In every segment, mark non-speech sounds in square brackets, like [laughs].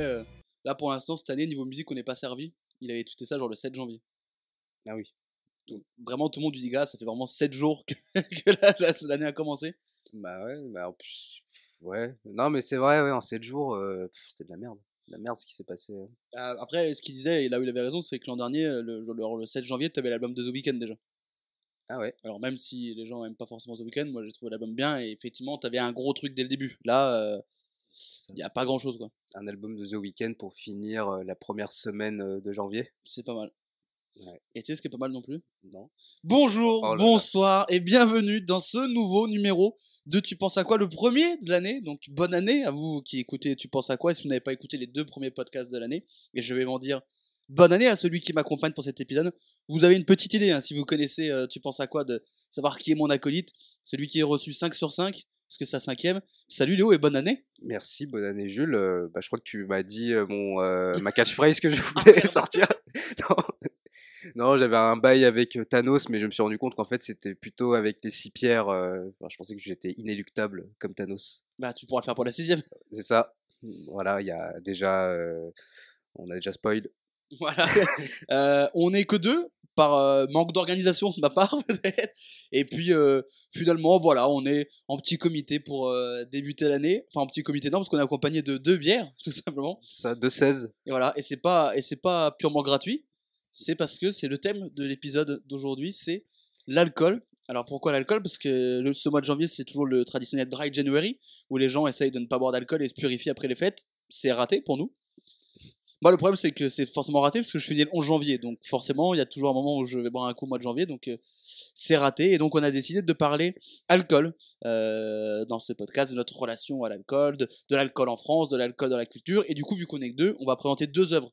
Ouais, euh, là pour l'instant, cette année, niveau musique, on n'est pas servi. Il avait tweeté ça genre le 7 janvier. Ah oui. Donc, vraiment, tout le monde lui dit Gars, ça fait vraiment 7 jours que, [laughs] que la- la- l'année a commencé. Bah ouais, bah en plus. Ouais. Non, mais c'est vrai, ouais, en 7 jours, euh, c'était de la merde. De la merde ce qui s'est passé. hein. Euh, Après, ce qu'il disait, et là où il avait raison, c'est que l'an dernier, le, le- le 7 janvier, tu avais l'album de The Weeknd déjà. Ah ouais. Alors même si les gens n'aiment pas forcément The Weeknd, moi j'ai trouvé l'album bien et effectivement tu avais un gros truc dès le début. Là. Il n'y a pas grand chose quoi. Un album de The Weeknd pour finir euh, la première semaine de janvier. C'est pas mal. Ouais. Et tu sais ce qui est pas mal non plus? Non. Bonjour, Oh bonsoir et bienvenue dans ce nouveau numéro de Tu penses à quoi? Le premier de l'année. Donc bonne année à vous qui écoutez Tu penses à quoi? Et si vous n'avez pas écouté les deux premiers podcasts de l'année, et je vais m'en dire bonne année à celui qui m'accompagne pour cet épisode. Vous avez une petite idée, hein, si vous connaissez euh, Tu penses à quoi, de savoir qui est mon acolyte, celui qui est reçu 5 sur 5, parce que c'est sa cinquième. Salut Léo et bonne année. Merci, bonne année Jules. Euh, bah, je crois que tu m'as dit euh, mon, euh, [laughs] ma catchphrase que je voulais merde. sortir. [laughs] non, Non, j'avais un bail avec Thanos, mais je me suis rendu compte qu'en fait c'était plutôt avec les six pierres. enfin, je pensais que j'étais inéluctable comme Thanos. Bah tu pourras le faire pour la sixième. C'est ça. Voilà, il y a déjà. on a déjà spoil. Voilà. [laughs] On n'est que deux par euh, manque d'organisation de ma part [laughs] peut-être. Et puis euh, finalement voilà, on est en petit comité pour euh, débuter l'année. Enfin en petit comité non parce qu'on est accompagné de deux bières [laughs] tout simplement. Ça, 2-16. Et voilà. Et c'est pas et c'est pas purement gratuit. C'est parce que c'est le thème de l'épisode d'aujourd'hui, c'est l'alcool. Alors pourquoi l'alcool? Parce que le- ce mois de janvier c'est toujours le traditionnel dry January où les gens essayent de ne pas boire d'alcool et se purifier après les fêtes. C'est raté pour nous. Moi, le problème, c'est que c'est forcément raté parce que je né le 11 janvier. Donc, forcément, il y a toujours un moment où je vais boire un coup au mois de janvier. Donc, euh, c'est raté. Et donc, on a décidé de parler alcool euh, dans ce podcast, de notre relation à l'alcool, de, l'alcool en France, de l'alcool dans la culture. Et du coup, vu qu'on est que deux, on va présenter deux œuvres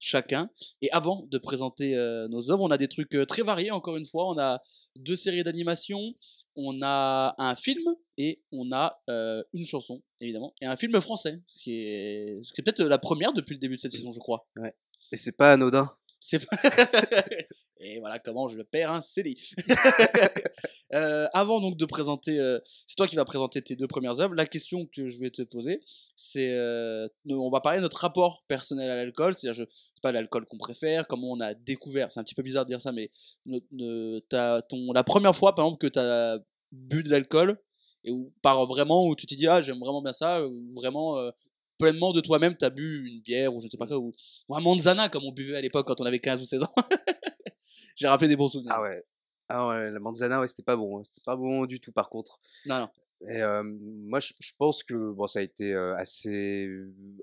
chacun. Et avant de présenter euh, nos œuvres, on a des trucs très variés, encore une fois. On a deux séries d'animation, on a un film et on a euh, une chanson, évidemment, et un film français, ce qui est, ce qui est peut-être la première depuis le début de cette saison, je crois. Et c'est pas anodin. C'est pas... [laughs] [laughs] Et voilà comment je le perds un CDI. [laughs] Euh, avant donc de présenter, euh, c'est toi qui vas présenter tes deux premières œuvres. La question que je vais te poser, c'est, euh, on va parler de notre rapport personnel à l'alcool, c'est-à-dire je c'est pas l'alcool qu'on préfère, comment on a découvert. C'est un petit peu bizarre de dire ça, mais ne- t'as ton la première fois par exemple que tu as bu de l'alcool et où par vraiment où tu t'es dit ah j'aime vraiment bien ça, ou vraiment euh, pleinement de toi-même t'as bu une bière ou je ne sais pas quoi ou, ou un manzana comme on buvait à l'époque quand on avait 15 ou 16 ans. [laughs] J'ai rappelé des bons souvenirs. Ah ouais. Ah ouais, la manzana, ouais, c'était pas bon. hein. C'était pas bon du tout, par contre. Non, non. Et euh, moi, je, je pense que bon, ça a été euh, assez,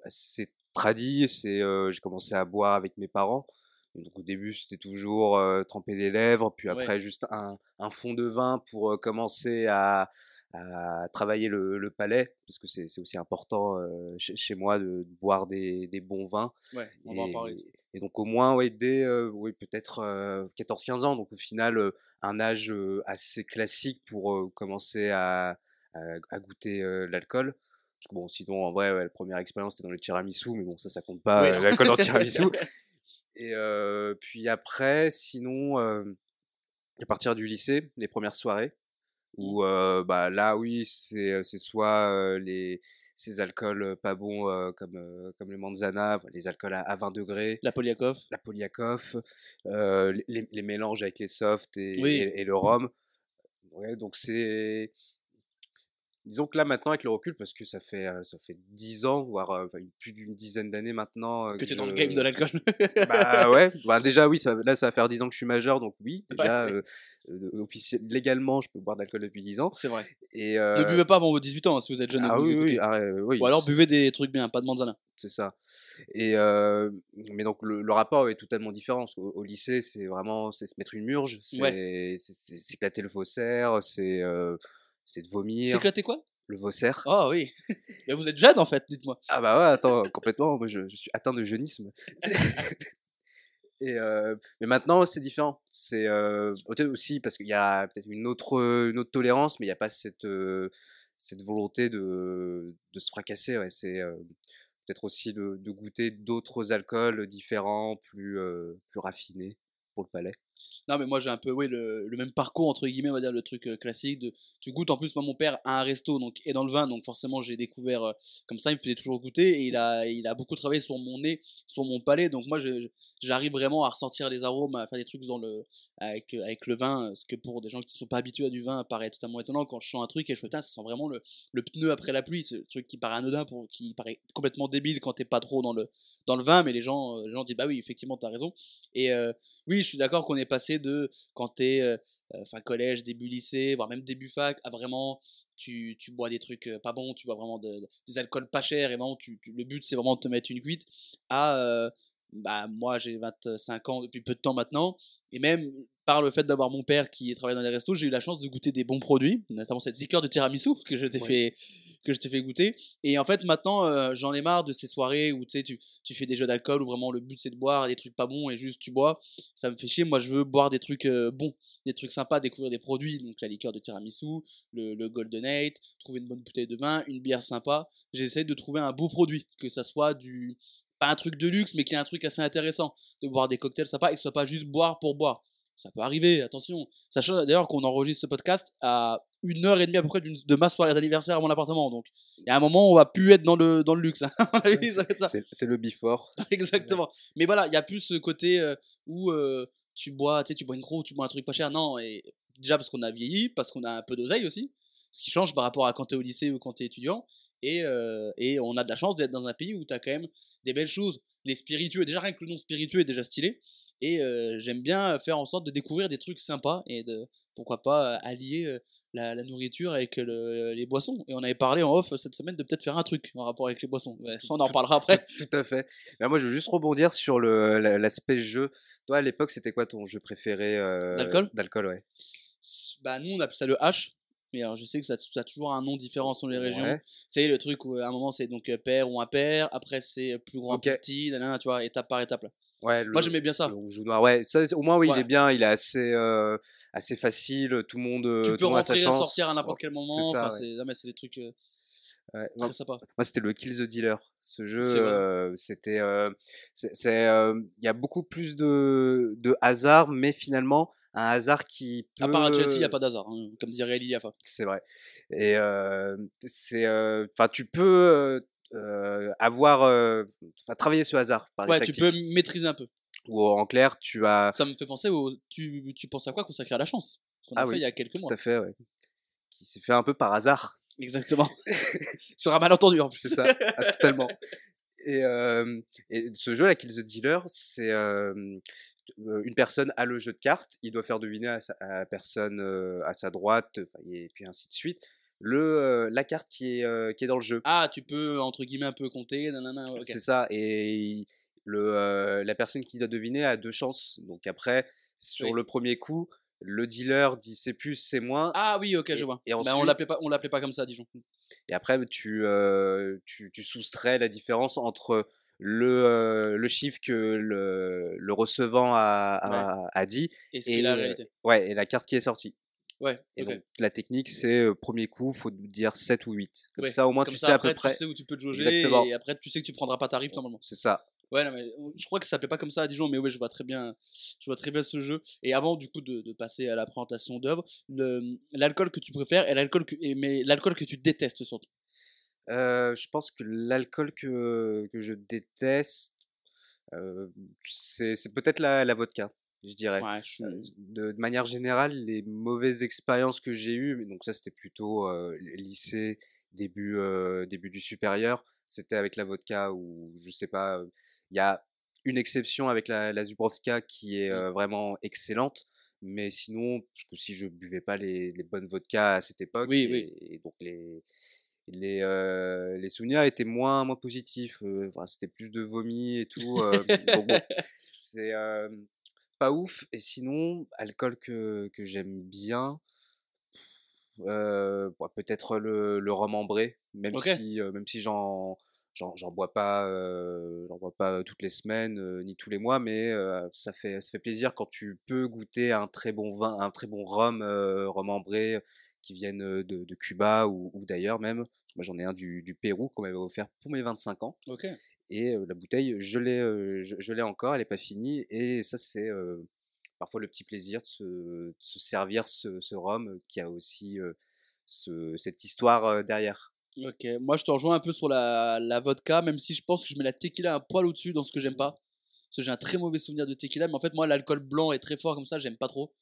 assez tradit. C'est, euh, j'ai commencé à boire avec mes parents. Et donc au début, c'était toujours tremper les lèvres, puis Ouais. après juste un, un fond de vin pour commencer à, à travailler le, le palais, parce que c'est aussi important chez, chez moi de, de boire des, des bons vins. Ouais, on va en parler. Et donc au moins, ouais, dès euh, oui, peut-être euh, 14-15 ans, donc au final, un âge assez classique pour commencer à, à, à goûter l'alcool. Parce que bon, sinon, en vrai, ouais, la première expérience, c'était dans les tiramisu, mais bon, ça, ça compte pas, Oui, l'alcool [laughs] dans le tiramisu. Et puis après, sinon, à partir du lycée, les premières soirées, où euh, bah, là, oui, c'est c'est soit euh, les, ces alcools pas bons euh, comme, euh, comme le manzana, les alcools à, à 20 degrés, La Poliakov. la Polyakov, euh, les, les mélanges avec les softs et, Oui. et, et le rhum. Ouais, donc c'est. Disons que là maintenant avec le recul, parce que ça fait euh, ça fait 10 ans, voire euh, enfin, plus d'une dizaine d'années maintenant. euh, Que tu es dans le game de l'alcool. Bah [laughs] ouais, bah déjà oui, ça, là ça va faire 10 ans que je suis majeur, donc oui, Ouais. déjà euh, officiel- légalement je peux boire de l'alcool depuis 10 ans. C'est vrai. Et, Ne buvez pas avant vos 18 ans hein, si vous êtes jeune et ah vous oui, oui, écoutez. ah, oui, Ou alors buvez des trucs bien, pas de manzana. c'est ça. Et euh, mais donc le, le rapport est totalement différent. Parce au lycée, c'est vraiment c'est se mettre une murge, c'est Ouais. s'éclater le faussaire, c'est c'est de vomir. quoi? Le faussaire. Oh oui. [laughs] Mais vous êtes jeune en fait, dites-moi. Ah bah ouais, attends, [laughs] complètement. Moi, je, je suis atteint de jeunisme. [laughs] Et euh, mais maintenant, c'est différent. C'est euh, aussi parce qu'il y a peut-être une autre, une autre tolérance, mais il n'y a pas cette, euh, cette volonté de, de se fracasser. Ouais. C'est euh, peut-être aussi de, de goûter d'autres alcools différents, plus, euh, plus raffinés pour le palais. Non, mais moi j'ai un peu oui, le, même parcours, entre guillemets, on va dire le truc euh, classique. De, tu goûtes en plus, moi mon père a un resto donc, et dans le vin, donc forcément j'ai découvert euh, comme ça, il me faisait toujours goûter et il a, il a beaucoup travaillé sur mon nez, sur mon palais. Donc moi j'arrive vraiment à ressentir les arômes, à faire des trucs dans le, avec, euh, avec le vin, ce que pour des gens qui ne sont pas habitués à du vin paraît totalement étonnant. Quand je sens un truc et je fais, putain, ça sent vraiment le, le pneu après la pluie, ce truc qui paraît anodin, pour, qui paraît complètement débile quand t'es pas trop dans le, dans le vin, mais les gens, les gens disent, bah oui, effectivement, t'as raison. Et oui, je suis d'accord qu'on est passé de quand t'es euh, euh, fin collège, début lycée, voire même début fac, à vraiment tu, tu bois des trucs euh, pas bons, tu bois vraiment de- de- des alcools pas chers et vraiment tu, tu- le but c'est vraiment de te mettre une cuite à euh, bah moi j'ai 25 ans depuis peu de temps maintenant et même par le fait d'avoir mon père qui travaille dans les restos, j'ai eu la chance de goûter des bons produits, notamment cette liqueur de tiramisu que je t'ai Ouais. fait que je t'ai fait goûter. Et en fait maintenant euh, j'en ai marre de ces soirées où tu tu fais des jeux d'alcool où vraiment le but c'est de boire des trucs pas bons et juste tu bois. Ça me fait chier. Moi je veux boire des trucs euh, bons des trucs sympas découvrir des produits. Donc la liqueur de tiramisu le, le golden eight trouver une bonne bouteille de vin une bière sympa. J'essaie de trouver un beau produit. Que ça soit du pas un truc de luxe mais qu'il y ait un truc assez intéressant. De boire des cocktails sympas et que ce soit pas juste boire pour boire ça peut arriver, attention. Sachant d'ailleurs qu'on enregistre ce podcast à une heure et demie à peu près de ma soirée d'anniversaire à mon appartement. Donc, il y a un moment où on va plus être dans le, dans le luxe. hein. C'est le before. [laughs] Exactement. Mais voilà, il y a plus ce côté euh, où euh, tu bois, tu sais, tu bois une gros, tu bois un truc pas cher. Non, et déjà parce qu'on a vieilli, parce qu'on a un peu d'oseille aussi, ce qui change par rapport à quand tu es au lycée ou quand tu es étudiant. Et, euh, et on a de la chance d'être dans un pays où tu as quand même des belles choses. Les spiritueux, déjà rien que le nom spiritueux est déjà stylé. Et j'aime bien faire en sorte de découvrir des trucs sympas et de pourquoi pas allier la, la nourriture avec le- les boissons. Et on avait parlé en off cette semaine de peut-être faire un truc en rapport avec les boissons. Ça, on en reparlera après. Tout à fait. Mais moi, je veux juste rebondir sur l'aspect jeu. Toi, à l'époque, c'était quoi ton jeu préféré euh, D'alcool? D'alcool, ouais? Bah, nous, on appelle ça le H. Mais alors, je sais que ça, ça a toujours un nom différent selon les régions. Ouais. C'est le truc où à un moment c'est donc père ou impair, après c'est plus grand, Ok. plus petit, tu vois, étape par étape. Là. Ouais, le, Moi j'aimais bien ça. le rouge ou noir. Ouais, ça, c'est- au moins, oui, il est bien. Il est assez, euh, assez facile. Tout le monde, euh, tu tout peux sa rentrer et chance. sortir à n'importe quel moment. ça, enfin, ouais. c'est non, mais c'est des trucs euh, Ouais. Très moi, c'était le Kill the Dealer. Ce jeu, C'est euh, c'était, euh, c'est, c'est, euh, il y a beaucoup plus de, de hasard, mais finalement, un hasard qui peut. À part à Chelsea, il n'y a pas d'hasard, hein, comme dirait Liliafa. C'est vrai. Et euh, c'est, euh, enfin, tu peux euh, euh, avoir, euh, travailler ce hasard par Ouais, tu peux maîtriser un peu. Ou en clair, tu as, Ça me fait penser au. Tu, tu penses à quoi consacré à la chance? Qu'on a Ah fait oui, il y a quelques tout mois. à fait, ouais, qui s'est fait un peu par hasard. Exactement. [laughs] [laughs] Sur un malentendu en plus. C'est ça, ah, totalement. Et, euh, et ce jeu, là, Kill the Dealer, c'est euh, euh, une personne a le jeu de cartes, il doit faire deviner à, sa, à la personne euh, à sa droite, et puis ainsi de suite, le, la carte qui est, qui est dans le jeu. Ah, tu peux entre guillemets un peu compter. C'est ça. Et le, la personne qui doit deviner a deux chances. Donc après, sur Oui. le premier coup, le dealer dit c'est plus, c'est moins. Ah oui, ok, Et- je vois. et Bah, on l'appelait pas, on l'appelait pas comme ça Dijon. Et après, tu, euh, tu, tu soustrais la différence entre le, euh, le chiffre que le, le recevant a, a, a dit Et la réalité. ouais, et la carte qui est sortie. Ouais. Et donc, la technique, c'est euh, premier coup, faut dire 7 ou 8. Comme Ouais, ça, au moins, Comme tu ça, sais à après, peu près. Tu sais où tu peux te jauger Exactement. et après tu sais que tu prendras pas ta rive normalement. C'est ça. Ouais, non, mais euh, je crois que ça s'appelait pas comme ça à Dijon, mais ouais, je vois très bien, je vois très bien ce jeu. Et avant, du coup, de, de passer à la présentation d'œuvre, le- l'alcool que tu préfères et l'alcool que, mais l'alcool que tu détestes surtout. Euh, je pense que l'alcool que, que je déteste, euh, c'est c'est peut-être la, la vodka, je dirais. Ouais, je suis- De, de manière générale, les mauvaises expériences que j'ai eues, donc ça c'était plutôt euh, lycée, début, euh, début du supérieur, c'était avec la vodka ou je sais pas, il y a une exception avec la, la Zubrovka qui est Mm. euh, vraiment excellente, mais sinon, parce que si je buvais pas les, les bonnes vodkas à cette époque, Oui, et, oui. et donc les, les, euh, les souvenirs étaient moins, moins positifs, euh, enfin, c'était plus de vomi et tout, [laughs] euh, bon, c'est pas ouf. Et sinon, alcool que, que j'aime bien, euh, bon, peut-être le, le rhum ambré, même si, euh, même si j'en, j'en, bois pas, euh, j'en bois pas toutes les semaines euh, ni tous les mois, mais euh, ça fait, ça fait plaisir quand tu peux goûter un très bon vin, un très bon rhum, rhum ambré qui viennent de, de Cuba ou, ou d'ailleurs même. Moi, j'en ai un du, du Pérou qu'on m'avait offert pour mes 25 ans. Et la bouteille, je l'ai, je, je l'ai encore, elle n'est pas finie. Et ça, c'est parfois le petit plaisir de se, de se servir ce, ce rhum qui a aussi ce, cette histoire derrière. Ok, moi je te rejoins un peu sur la, la vodka, même si je pense que je mets la tequila un poil au-dessus dans ce que j'aime pas. Parce que j'ai un très mauvais souvenir de tequila, mais en fait, moi, l'alcool blanc est très fort comme ça, j'aime pas trop.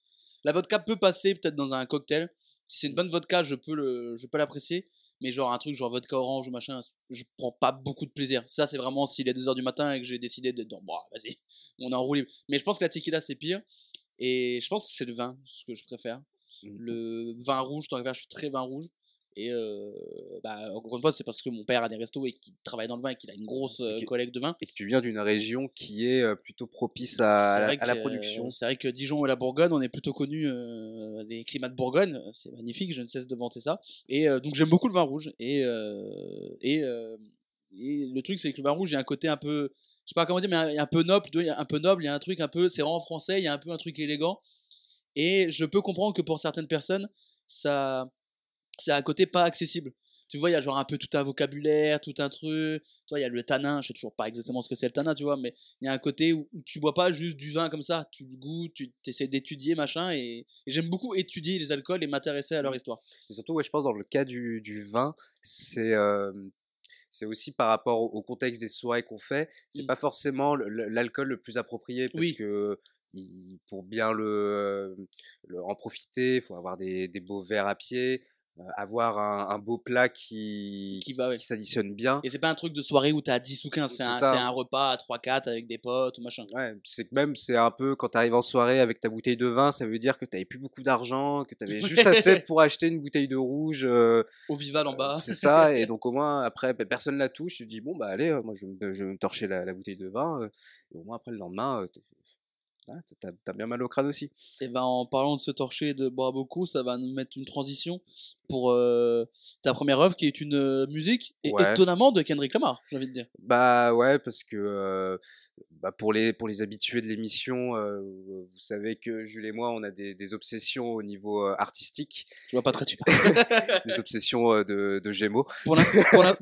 La vodka peut passer peut-être dans un cocktail. Si c'est une bonne vodka, je peux le, je peux l'apprécier. Mais genre un truc genre vodka orange ou machin, je prends pas beaucoup de plaisir. Ça, c'est vraiment s'il est 2h du matin et que j'ai décidé d'être dans. Bon, vas-y, [laughs] on est enroulé. Mais je pense que la tequila, c'est pire. Et je pense que c'est le vin, ce que je préfère. Mmh. Le vin rouge, tant que je suis très vin rouge. Et euh, bah, encore une fois, c'est parce que mon père a des restos et qu'il travaille dans le vin et qu'il a une grosse euh, Ok. collecte de vin. Et que tu viens d'une région qui est euh, plutôt propice à, la que, production. euh, C'est vrai que Dijon et la Bourgogne, on est plutôt connus des climats de Bourgogne. C'est magnifique, je ne cesse de vanter ça. Et euh, donc j'aime beaucoup le vin rouge. Et, euh, et, euh, et le truc, c'est que le vin rouge, il y a un côté un peu, je sais pas comment dire, mais un peu noble. un peu noble, il y a un truc un peu, c'est vraiment français. Il y a un peu un truc élégant. Et je peux comprendre que pour certaines personnes, ça, c'est un côté pas accessible. Tu vois, il y a genre un peu tout un vocabulaire, tout un truc. Tu vois, il y a le tanin, je sais toujours pas exactement ce que c'est le tanin, tu vois, mais il y a un côté où, où tu bois pas juste du vin comme ça, tu le goûtes, tu essaies d'étudier, machin, et, et j'aime beaucoup étudier les alcools et m'intéresser à leur histoire. Et surtout, ouais, je pense dans le cas du, du vin, c'est euh, c'est aussi par rapport au, contexte des soirées qu'on fait. C'est Mm. pas forcément l'alcool le plus approprié parce Oui. que pour bien le, le- en profiter, il faut avoir des, des beaux verres à pied, avoir un, un beau plat qui, Qui va, ouais. s'additionne bien. Et c'est pas un truc de soirée où t'as 10 ou 15, c'est un, un repas à 3-4 avec des potes ou machin. Ouais, c'est que même c'est un peu quand tu arrives en soirée avec ta bouteille de vin, ça veut dire que tu plus beaucoup d'argent, que tu avais [laughs] juste assez pour acheter une bouteille de rouge. euh, Au Vival en bas. C'est ça, et [laughs] donc au moins après bah, personne la touche, tu te dis bon bah allez, euh, moi je vais me, je vais me torcher la, la bouteille de vin, euh, et au moins après le lendemain, euh, ah, t'as t'as bien mal au crâne aussi. Et ben en parlant de se torcher et de boire beaucoup, ça va nous mettre une transition pour euh, ta première œuvre qui est une euh, musique, et Ouais. étonnamment de Kendrick Lamar, j'ai envie de dire. Bah ouais, parce que euh, bah, pour, les, pour les habitués de l'émission, euh, vous savez que Jules et moi, on a des, des obsessions au niveau euh, artistique, Je vois pas de quoi tu parles. [laughs] des obsessions euh, de, de Gémeaux. pour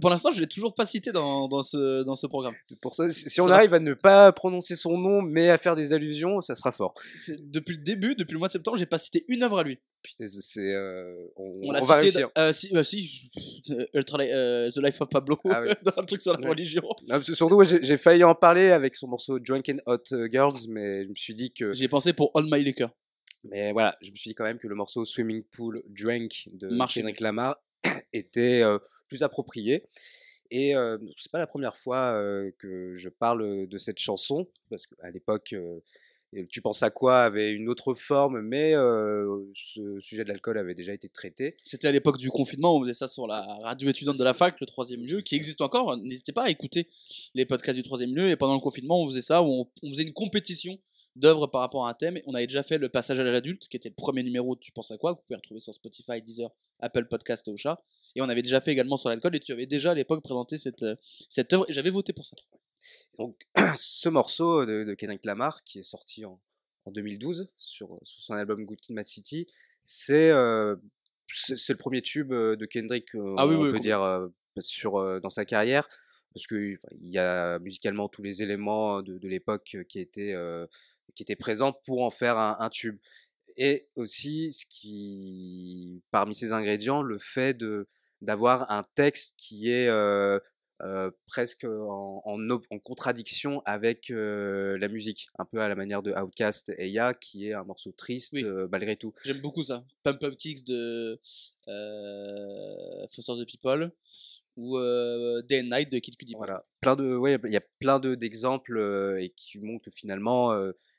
l'instant, je l'ai toujours pas cité dans, dans, ce, dans ce programme. C'est pour ça, si Ça on va. arrive à ne pas prononcer son nom, mais à faire des allusions, ça sera fort. Depuis le début, depuis le mois de septembre, j'ai pas cité une œuvre à lui. C'est- euh, on, On, on va réussir. dans- euh, si, euh, si, euh, euh, The Life of Pablo, Ah oui. [laughs] dans un truc sur la Ouais. religion. Non, surtout, ouais, j'ai failli en parler avec son morceau Drunk and Hot Girls, mais je me suis dit que. J'ai pensé pour All My Liquor. Mais voilà, je me suis dit quand même que le morceau Swimming Pool Drunk de Kendrick Lamar [coughs] était plus approprié. Et c'est pas la première fois que je parle de cette chanson, parce qu'à l'époque, euh, Tu penses à quoi avait une autre forme, mais euh, ce sujet de l'alcool avait déjà été traité. C'était à l'époque du confinement, on faisait ça sur la radio étudiante de la fac, le troisième lieu, qui existe encore. N'hésitez pas à écouter les podcasts du troisième lieu. Et pendant le confinement, on faisait ça, où on, on faisait une compétition d'œuvres par rapport à un thème. On avait déjà fait le passage à l'adulte, qui était le premier numéro de Tu penses à quoi, que vous pouvez retrouver sur Spotify, Deezer, Apple Podcast et Ocha. Et on avait déjà fait également sur l'alcool, et tu avais déjà à l'époque présenté cette, euh, cette œuvre, et j'avais voté pour ça. Donc, [clears throat] ce morceau de, de Kendrick Lamar, qui est sorti en, en 2012 sur, sur son album Good Kid, Mad City, c'est euh, le premier tube euh, de Kendrick, euh, Ah on oui, peut dire, euh, sur, dans sa carrière, parce qu'il y a musicalement tous les éléments de, de l'époque qui étaient, qui étaient présents pour en faire un, un tube. Et aussi, ce qui, parmi ces ingrédients, le fait de d'avoir un texte qui est euh, presque en, en, op- en contradiction avec euh, la musique, un peu à la manière de Outcast et Ya, qui est un morceau triste Oui. euh, malgré tout. J'aime beaucoup ça. Pump Pump Kicks de Foster the People, ou Day and Night de Kid Cudi. Voilà, plein de, ouais, il y a plein de d'exemples et qui montrent que finalement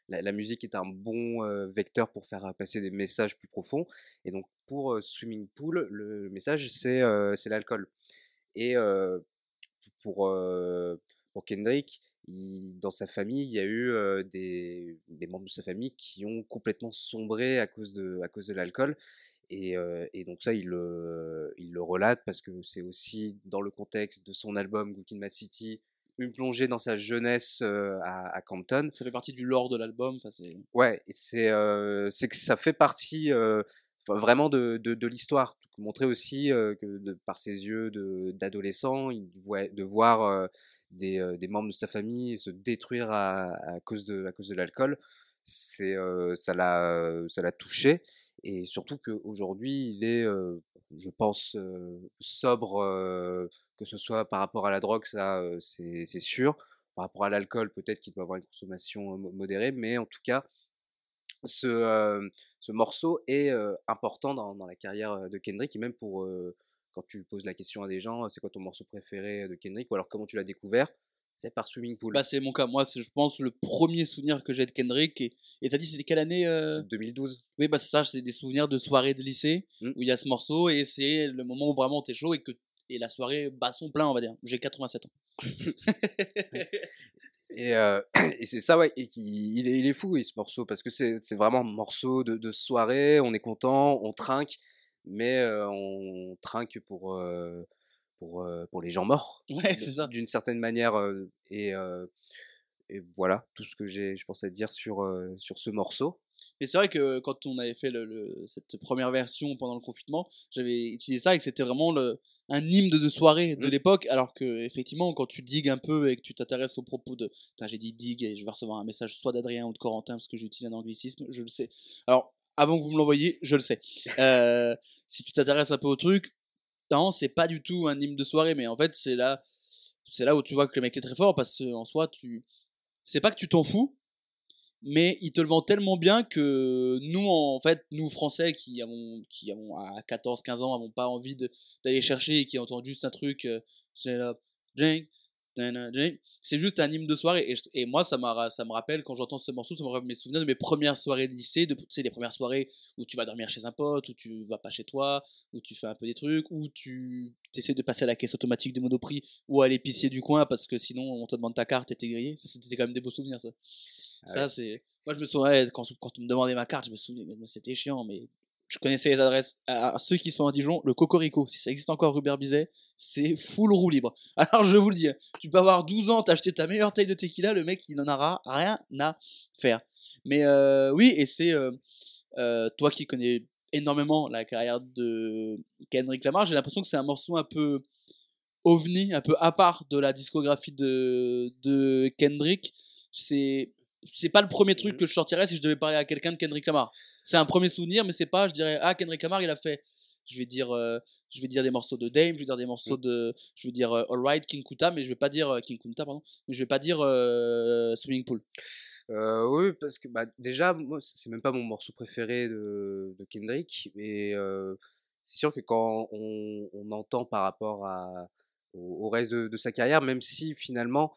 la, la musique est un bon euh, vecteur pour faire passer des messages plus profonds. Et donc pour euh, Swimming Pool, le message c'est euh, l'alcool. Et pour euh, pour Kendrick, il- dans sa famille, il y a eu euh, des, des membres de sa famille qui ont complètement sombré à cause de à cause de l'alcool. Et, euh, et donc ça, il le, il le relate parce que c'est aussi dans le contexte de son album Kid, Mad City, une plongée dans sa jeunesse euh, à, à Compton. Ça fait partie du lore de l'album. Ouais, c'est euh, que ça fait partie vraiment de, de, de l'histoire. Montrer aussi euh, que de, par ses yeux d'adolescent, de voir euh, des, euh, des membres de sa famille se détruire à, à cause de, à cause de l'alcool. c'est ça l'a ça l'a touché et surtout qu'aujourd'hui il est je pense sobre que ce soit par rapport à la drogue ça c'est sûr par rapport à l'alcool peut-être qu'il doit avoir une consommation modérée mais en tout cas ce, ce morceau est important dans, dans, la carrière de Kendrick et même pour quand tu poses la question à des gens c'est quoi ton morceau préféré de Kendrick ou alors comment tu l'as découvert? C'est par Swimming Pool. Bah, c'est mon cas. Moi, c'est, je pense, le premier souvenir que j'ai de Kendrick. Et t'as dit, c'était quelle année 2012. Oui, bah, c'est ça. C'est des souvenirs de soirée de lycée mmh. où il y a ce morceau et c'est le moment où vraiment t'es chaud et que et la soirée bat son plein, on va dire. J'ai 87 ans. [laughs] et, [clears throat] et c'est ça, ouais. Et il, est, il est fou, ce morceau, parce que c'est, c'est vraiment un morceau de, de, soirée. On est content, on trinque, mais on trinque pour pour, pour les gens morts. Ouais. D'une certaine manière. et, et voilà tout ce que j'ai, je pensais dire sur, sur ce morceau. Et c'est vrai que quand on avait fait le, cette première version pendant le confinement, j'avais utilisé ça et que c'était vraiment le, un hymne de soirée de mmh. l'époque, alors que effectivement, quand tu digues un peu et que tu t'intéresses aux propos de. j'ai dit digue et je vais recevoir un message soit d'Adrien ou de Corentin parce que j'utilise un anglicisme, je le sais. Alors, avant que vous me l'envoyiez, je le sais. [laughs] Euh, si tu t'intéresses un peu au truc, non, c'est pas du tout un hymne de soirée, mais en fait, c'est là, c'est là où tu vois que le mec est très fort parce qu'en soi, tu, c'est pas que tu t'en fous, mais il te le vend tellement bien que nous, en fait, nous Français qui avons, qui avons à 14-15 ans, avons pas envie d'aller chercher et qui entendent juste un truc, euh, c'est là, c'est juste un hymne de soirée. Et, et moi, ça, ça me rappelle, quand j'entends ce morceau, ça me rappelle mes souvenirs de mes premières soirées de lycée, de, tu sais, les premières soirées où tu vas dormir chez un pote, où tu vas pas chez toi, où tu fais un peu des trucs, où tu essaies de passer à la caisse automatique de Monoprix ou à l'épicier du coin parce que sinon on te demande ta carte et t'es grillé. C'était quand même des beaux souvenirs, ça. Ah ça, c'est. Moi, je me souviens, quand, quand on me demandait ma carte, je me souviens, c'était chiant, mais je connaissais les adresses à, ceux qui sont à Dijon, le Cocorico, si ça existe encore Rubert Bizet, c'est full roue libre. [laughs] Alors je vous le dis, tu peux avoir 12 ans, t'acheter ta meilleure taille de tequila, le mec il n'en aura rien à faire. Mais euh, oui, et c'est euh, euh, toi qui connais énormément la carrière de Kendrick Lamar, j'ai l'impression que c'est un morceau un peu ovni, un peu à part de la discographie de, de Kendrick. C'est c'est pas le premier truc mmh. que je sortirais si je devais parler à quelqu'un de Kendrick Lamar. C'est un premier souvenir, mais c'est pas, je dirais, ah, Kendrick Lamar, il a fait, je vais dire, euh, je vais dire des morceaux de Dame, je vais dire des morceaux mmh. de, je vais dire euh, Alright, King Kuta, mais je vais pas dire euh, King Kunta, pardon, mais je vais pas dire Swimming Pool. oui, parce que bah, déjà, moi, c'est même pas mon morceau préféré de, de Kendrick, et c'est sûr que quand on, on, entend par rapport à, au, reste de, de, sa carrière, même si finalement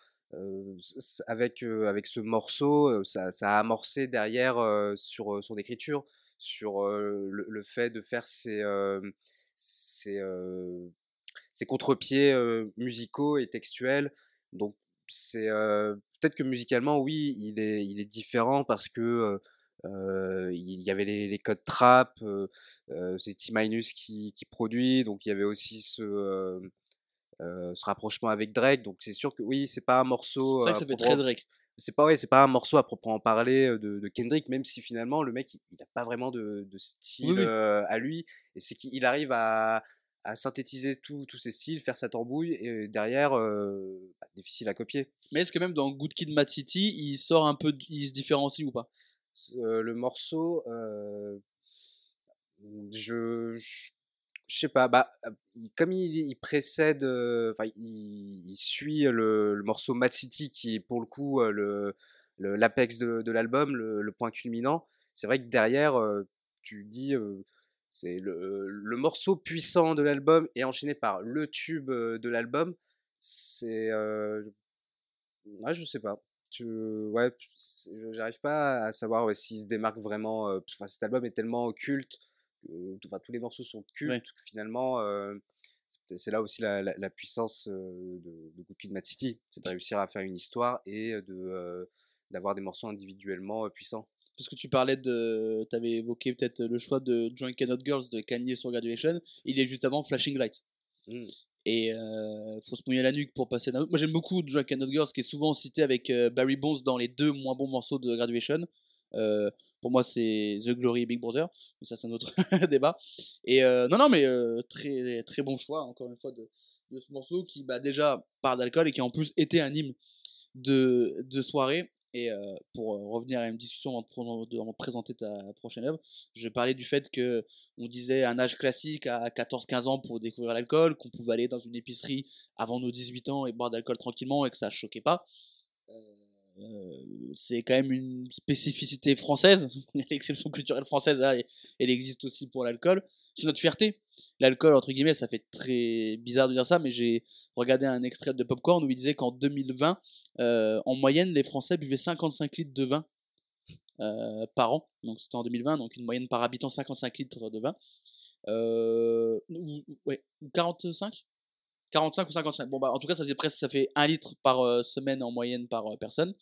avec, avec ce morceau, ça, ça, a amorcé derrière sur son écriture, sur le, fait de faire ses, ses, ses contre-pieds musicaux et textuels. Donc, c'est peut-être que musicalement, oui, il est, il est différent parce que il y avait les, les codes trap, c'est T-Minus qui, qui, produit, donc il y avait aussi ce euh, ce rapprochement avec Drake. Donc c'est sûr que oui, c'est pas un morceau. C'est vrai que ça fait très Drake. C'est pas, ouais, c'est pas un morceau à proprement parler de, de, Kendrick, même si finalement le mec il n'a pas vraiment de, de style à lui. Et c'est qu'il arrive à, à synthétiser tous ses styles, faire sa tambouille, et derrière, bah, difficile à copier. Mais est-ce que même dans Good Kid, Mad City, il sort un peu, il se différencie ou pas? Le morceau, je, je, je sais pas, bah, comme il, précède, enfin, il, suit le, morceau Mad City qui est pour le coup le l'apex de, l'album, le, point culminant. C'est vrai que derrière, tu dis, c'est le, morceau puissant de l'album et enchaîné par le tube de l'album. C'est, ouais, je sais pas. Je, ouais, j'arrive pas à savoir s'il se démarque vraiment. Enfin, cet album est tellement occulte enfin, tous les morceaux sont cultes. Finalement, c'est là aussi la, puissance de, de Good Mad City, c'est de réussir à faire une histoire et de d'avoir des morceaux individuellement puissants. Parce que tu parlais de, tu avais évoqué peut-être le choix de Drunk Cannot Girls de Kanye sur Graduation. Il est juste avant Flashing Light. Mmh. Et il faut se mouiller la nuque pour passer d'un Moi j'aime beaucoup Drunk Cannot Girls qui est souvent cité avec Barry Bonds dans les deux moins bons morceaux de Graduation. Euh, pour moi, c'est The Glory Big Brother, mais ça, c'est un autre [laughs] débat. Et euh, non, non, mais euh, très, très bon choix, encore une fois, de, ce morceau qui, bah, déjà, part d'alcool et qui en plus était un hymne de, soirée. Et euh, pour revenir à une discussion avant de, présenter ta prochaine œuvre, je parlais du fait que on disait un âge classique à 14-15 ans pour découvrir l'alcool, qu'on pouvait aller dans une épicerie avant nos 18 ans et boire de l'alcool tranquillement et que ça choquait pas. C'est quand même une spécificité française, [laughs] l'exception culturelle française, hein, elle existe aussi pour l'alcool. C'est notre fierté. L'alcool, entre guillemets, ça fait très bizarre de dire ça, mais j'ai regardé un extrait de Popcorn où il disait qu'en 2020, euh, en moyenne, les Français buvaient 55 litres de vin euh, par an. Donc c'était en 2020, donc une moyenne par habitant 55 litres de vin. Euh, ou- ou- ouais, ou 45 45 ou 55. Bon, bah, en tout cas, ça fait presque ça fait 1 litre par euh, semaine en moyenne par euh, personne.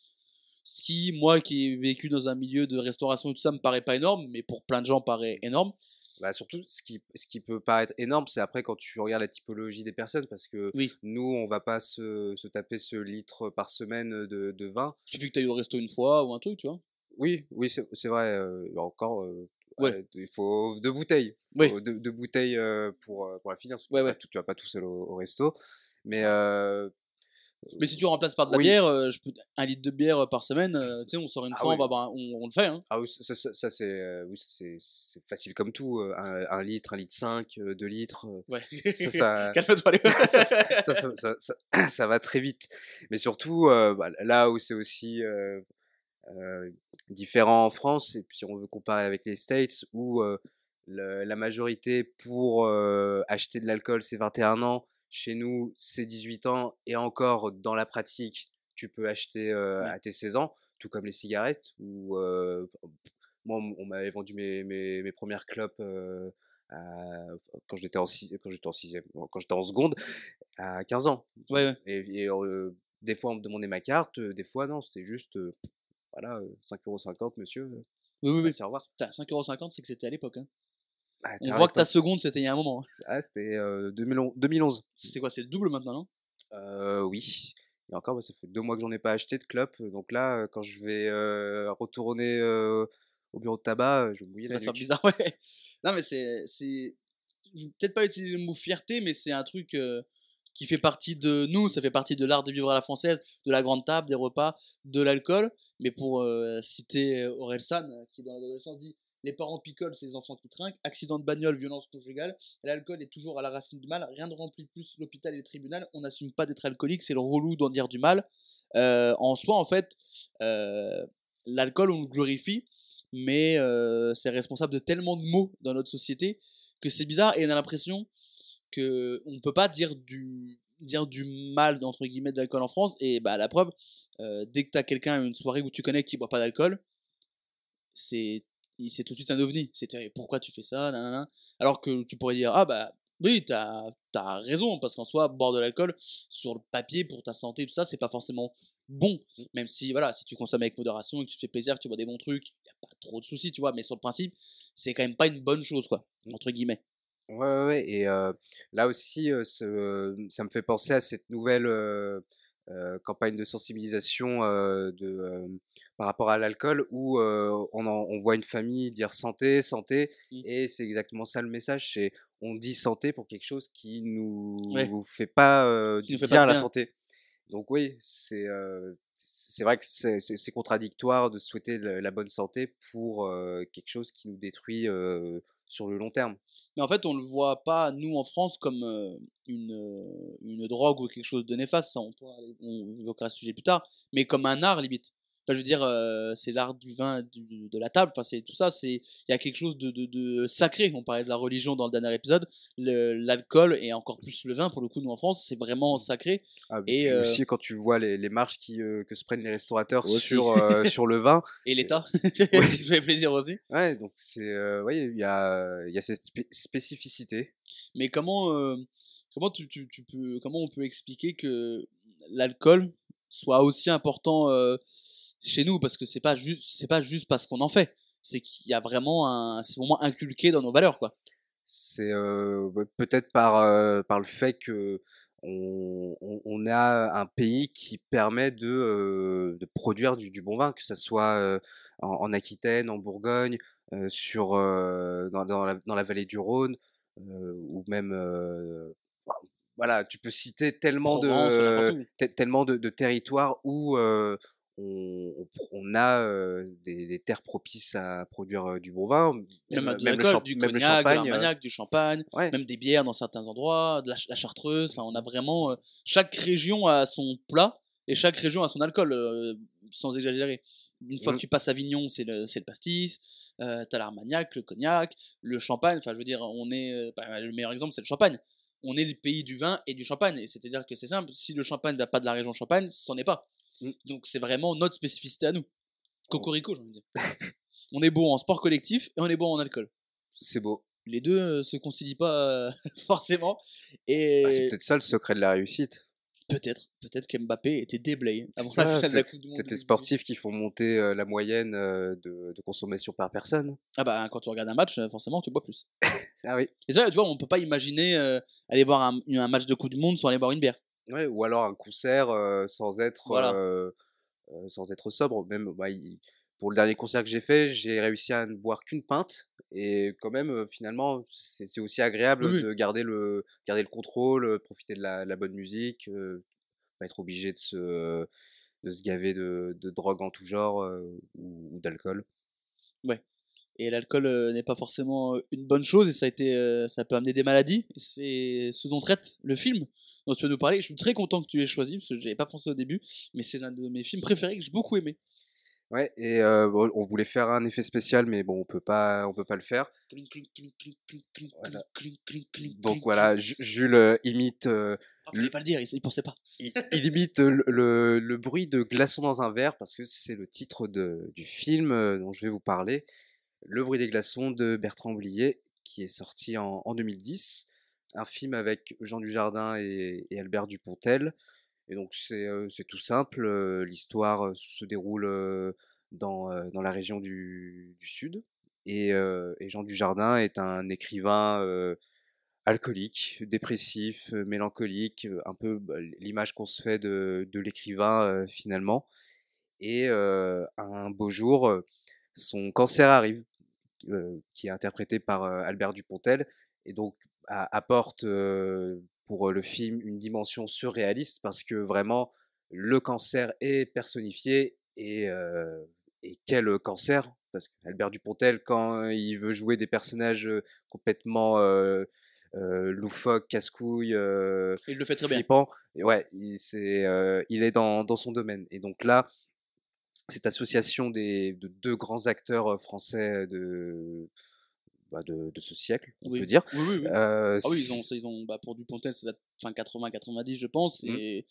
Ce qui, moi qui ai vécu dans un milieu de restauration et tout ça, me paraît pas énorme, mais pour plein de gens, paraît énorme. Bah, surtout, ce qui, ce qui peut paraître énorme, c'est après quand tu regardes la typologie des personnes, parce que Oui. nous, on va pas se, se taper ce litre par semaine de, de vin. Il suffit que tu ailles au resto une fois ou un truc, tu vois. Oui, oui, c'est c'est vrai. euh, encore, euh, Ouais. il faut deux bouteilles. Oui. Deux, deux bouteilles pour, pour la finir. Ouais, tu tu vas pas tout seul au, au resto. Mais euh, Mais si tu remplaces par de la Oui. bière, je peux, un litre de bière par semaine, tu sais, on sort une Ah fois, oui. on, va boire un- on, on le fait. Hein. ah oui, ça, ça- ça, c'est oui, facile comme tout. Un, un litre, un litre 5, 2 litres. Ouais. Ça, ça, va très vite. Mais surtout, euh, bah, là où c'est aussi euh, euh, différent en France, et puis si on veut comparer avec les States, où euh, le- la majorité pour euh, acheter de l'alcool, c'est 21 ans. Chez nous, c'est 18 ans. Et encore, dans la pratique, tu peux acheter euh, Ouais. à tes 16 ans, tout comme les cigarettes. Où, moi, on m'avait vendu mes, mes, mes premières clopes euh, quand j'étais en, six- quand j'étais en sixième, quand j'étais en seconde, à 15 ans. Ouais, ouais. Et, et, euh, des fois, on me demandait ma carte, des fois, non, c'était juste, euh, voilà, euh, 5,50€, monsieur. Oui, oui, oui. au revoir. Putain, 5,50€, c'est que c'était à l'époque. Hein. Ah, On voit que ta seconde, c'était il y a un moment. hein. Ah, c'était euh, 2011. 2011. C'est quoi C'est le double maintenant, non? Euh, oui. Et encore, moi, ça fait deux mois que j'en ai pas acheté de clope. Donc là, quand je vais euh, retourner au bureau de tabac, je vais mouiller Ça la nuque. bizarre, [laughs] ouais. Non, mais c'est. c'est... Je vais peut-être pas utiliser le mot fierté, mais c'est un truc qui fait partie de nous, ça fait partie de l'art de vivre à la française, de la grande table, des repas, de l'alcool. Mais pour euh, citer euh, Aurel San, euh, qui dans l'adolescence dit Les parents picolent, c'est les enfants qui trinquent, accident de bagnole, violence conjugale, l'alcool est toujours à la racine du mal, rien ne remplit plus l'hôpital et le tribunal, on n'assume pas d'être alcoolique, c'est le relou d'en dire du mal. Euh, en soi, en fait, euh, l'alcool, on le glorifie, mais euh, c'est responsable de tellement de maux dans notre société que c'est bizarre et on a l'impression que on ne peut pas dire du dire du mal entre guillemets de l'alcool en France. Et bah la preuve euh, dès que tu as quelqu'un à une soirée où tu connais qui boit pas d'alcool c'est c'est tout de suite un ovni. C'est pourquoi tu fais ça? Nanana. alors que tu pourrais dire ah bah oui t'as as raison parce qu'en soi boire de l'alcool sur le papier pour ta santé tout ça c'est pas forcément bon. Même si voilà si tu consommes avec modération et que tu te fais plaisir que tu bois des bons trucs il y a pas trop de soucis tu vois. Mais sur le principe c'est quand même pas une bonne chose quoi entre guillemets Ouais, ouais, ouais, Et euh, là aussi, euh, ce- ça me fait penser à cette nouvelle euh, euh, campagne de sensibilisation euh, de, euh, par rapport à l'alcool où euh, on, en- on voit une famille dire santé, santé, Mm. et c'est exactement ça le message, c'est on dit santé pour quelque chose qui nous Ouais. fait pas euh, Qui du nous fait bien à la bien. santé. Donc oui, c'est euh, c'est vrai que c'est c'est- c'est contradictoire de souhaiter le- la bonne santé pour euh, quelque chose qui nous détruit euh, sur le long terme. Mais en fait, on le voit pas, nous, en France, comme euh, une, euh, une drogue ou quelque chose de néfaste. On, on évoquera ce sujet plus tard. Mais comme un art, limite. Je veux dire, euh, c'est l'art du vin, du- de la table. Enfin, c'est tout ça. C'est il y a quelque chose de, de, de sacré. On parlait de la religion dans le dernier épisode. L'alcool et encore plus le vin, pour le coup, nous en France, c'est vraiment sacré. Ah, Et, euh, aussi quand tu vois les, les marges qui, euh, que se prennent les restaurateurs Aussi. sur, [laughs] sur le vin. Et l'État, [laughs] se fait plaisir aussi. Ouais, donc c'est ouais, il y a, il y a cette spé- spécificité. Mais comment, comment, tu, tu, tu peux, comment on peut expliquer que l'alcool soit aussi important chez nous Parce que c'est pas juste, c'est pas juste parce qu'on en fait. C'est qu'il y a vraiment un, c'est vraiment inculqué dans nos valeurs, quoi. C'est euh, peut-être par, euh, par le fait que on, on- a un pays qui permet de, euh, de produire du, du bon vin, que ce soit en, en Aquitaine, en Bourgogne, sur, dans, dans la, dans la vallée du Rhône, ou même voilà, tu peux citer tellement Provence, de tellement de, de territoires où euh, on, a euh, des, des terres propices à produire euh, du bon vin, Même, même, le, champ- du même le cognac, de champagne. euh, du champagne, ouais. même des bières dans certains endroits, de la, ch- la chartreuse. Enfin, on a vraiment. chaque région a son plat et chaque région a son alcool, sans exagérer. Une fois que tu passes à Avignon, c'est le, le pastis. T'as l'armagnac, le cognac, le champagne. Enfin, je veux dire, on est. bah, le meilleur exemple, c'est le champagne. On est le pays du vin et du champagne. Et c'est-à-dire que c'est simple. Si le champagne ne va pas de la région champagne, c'en est pas. Mm. Donc, c'est vraiment notre spécificité à nous. Cocorico, j'ai envie de dire. [laughs] on est bon en sport collectif et on est bon en alcool C'est beau. les deux euh, se concilient pas euh, [laughs] forcément. Et Bah, c'est peut-être ça le secret de la réussite. peut-être, peut-être qu'Mbappé était déblayé avant Ça, la finale de la Coupe du Monde. peut-être les 2018. sportifs qui font monter euh, la moyenne euh, de, de consommation par personne. Ah bah quand tu regardes un match, forcément tu bois plus. [laughs] Ah oui. Et ça, tu vois, on peut pas imaginer euh, aller voir un, un match de Coupe du Monde sans aller boire une bière. Ouais, ou alors un concert euh, sans être Voilà. euh, euh, sans être sobre. Même bah, il- pour le dernier concert que j'ai fait, j'ai réussi à ne boire qu'une pinte. Et quand même, finalement, c'est aussi agréable Oui, de garder le garder le contrôle, profiter de la, la bonne musique, pas être obligé de se de se gaver de, de drogue en tout genre ou, ou d'alcool. Et l'alcool euh, n'est pas forcément euh, une bonne chose et ça a été, euh, ça peut amener des maladies. C'est ce dont traite le film dont tu vas nous parler. Je suis très content que tu l'aies choisi parce que j'avais pas pensé au début, mais c'est l'un de mes films préférés que j'ai beaucoup aimé. Ouais, et euh, on voulait faire un effet spécial, mais bon, on peut pas, on peut pas le faire. Voilà. Donc voilà, Jules euh, imite, euh, Ah, fallait pas le dire, il, il pensait pas. il, il imite le, le- le bruit de glaçons dans un verre parce que c'est le titre de, du film euh, dont je vais vous parler. Le bruit des glaçons de Bertrand Blier, qui est sorti en, en 2010. Un film avec Jean Dujardin et, et Albert Dupontel. Et donc c'est euh, tout simple. euh, L'histoire euh, se déroule dans, dans la région du, Sud. Et, Jean Dujardin est un écrivain alcoolique, dépressif, mélancolique, un peu bah, l'image qu'on se fait de, de l'écrivain finalement. Et un beau jour, son cancer arrive, qui est interprété par Albert Dupontel, et donc apporte pour le film une dimension surréaliste parce que vraiment le cancer est personnifié et, et quel cancer? Parce qu'Albert Dupontel quand il veut jouer des personnages complètement euh, euh, loufoques, casse-couilles, euh, Il le fait très bien. flippants, et ouais, il, euh, il est dans, dans son domaine. Et donc là, cette association des, de deux grands acteurs français de, bah, de, de ce siècle, on Oui. peut dire. Oui, oui, oui. Euh, Ah oui, ils ont, ils ont bah, pour Dupontel, c'est fin 80-90, je pense, Mm. et,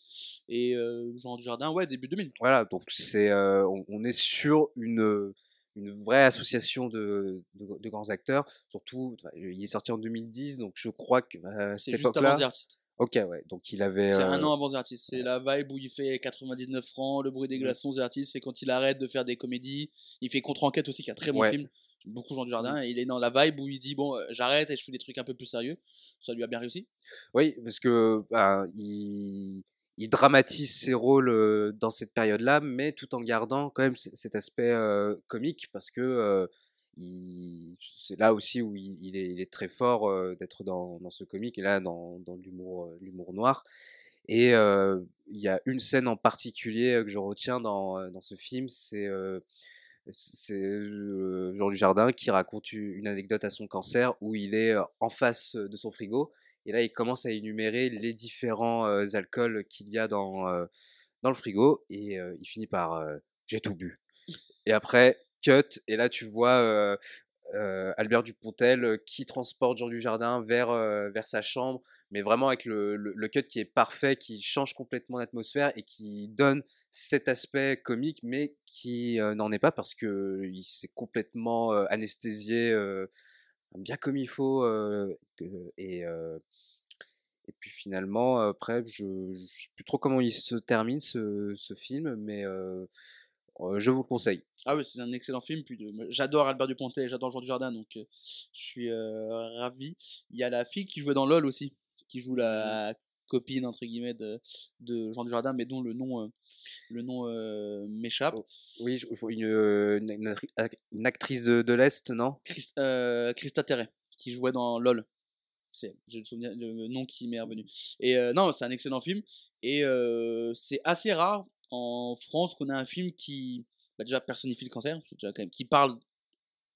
et euh, Jean Dujardin, ouais, début 2000. Voilà, donc c'est, euh, on, on est sur une, une vraie association de, de, de grands acteurs. Surtout, enfin, il est sorti en 2010, donc je crois que euh, à C'est cette juste avant époque-là. The Artist. Ok, ouais, donc il avait. C'est un euh, an avant The Artist. C'est la vibe où il fait 99 francs, le bruit des Mm. glaçons, The Artist, c'est quand il arrête de faire des comédies. Il fait Contre-enquête aussi, qui est un très bon Ouais. film. J'aime beaucoup Jean Dujardin. Et il est dans la vibe où il dit Bon, euh, j'arrête et je fais des trucs un peu plus sérieux. Ça lui a bien réussi. Oui, parce que ben, il, il dramatise ses rôles euh, dans cette période-là, mais tout en gardant quand même cet aspect euh, comique, parce que euh, c'est là aussi où il, est, très fort d'être dans, ce comique, et là dans, l'humour, noir. Et il y a une scène en particulier que je retiens dans, ce film, c'est c'est Jean Dujardin qui raconte une anecdote à son cancer où il est en face de son frigo et là il commence à énumérer les différents alcools qu'il y a dans, le frigo et il finit par j'ai tout bu. Et après et là tu vois Albert Dupontel qui transporte Jean Dujardin vers, vers sa chambre mais vraiment avec le, cut qui est parfait, qui change complètement l'atmosphère et qui donne cet aspect comique, mais qui n'en est pas parce que il s'est complètement anesthésié, bien comme il faut. et, puis finalement, après, je ne sais plus trop comment il se termine ce, film, mais je vous le conseille. Ah oui, c'est un excellent film. Puis j'adore Albert Dupontel, j'adore Jean Dujardin, donc euh, je suis euh, ravi. Il y a la fille qui jouait dans LOL aussi, qui joue la copine entre guillemets de, de Jean Dujardin, mais dont le nom, euh, le nom euh, m'échappe. Oh. Oui, une, euh, une, une actri- ac- une actrice de, de l'Est, non? Christ- euh, Christa Terret, qui jouait dans LOL. C'est, j'ai le souvenir, le nom qui m'est revenu. Et euh, non, c'est un excellent film. Et euh, c'est assez rare en France qu'on a un film qui bah, déjà personnifie le cancer, qui parle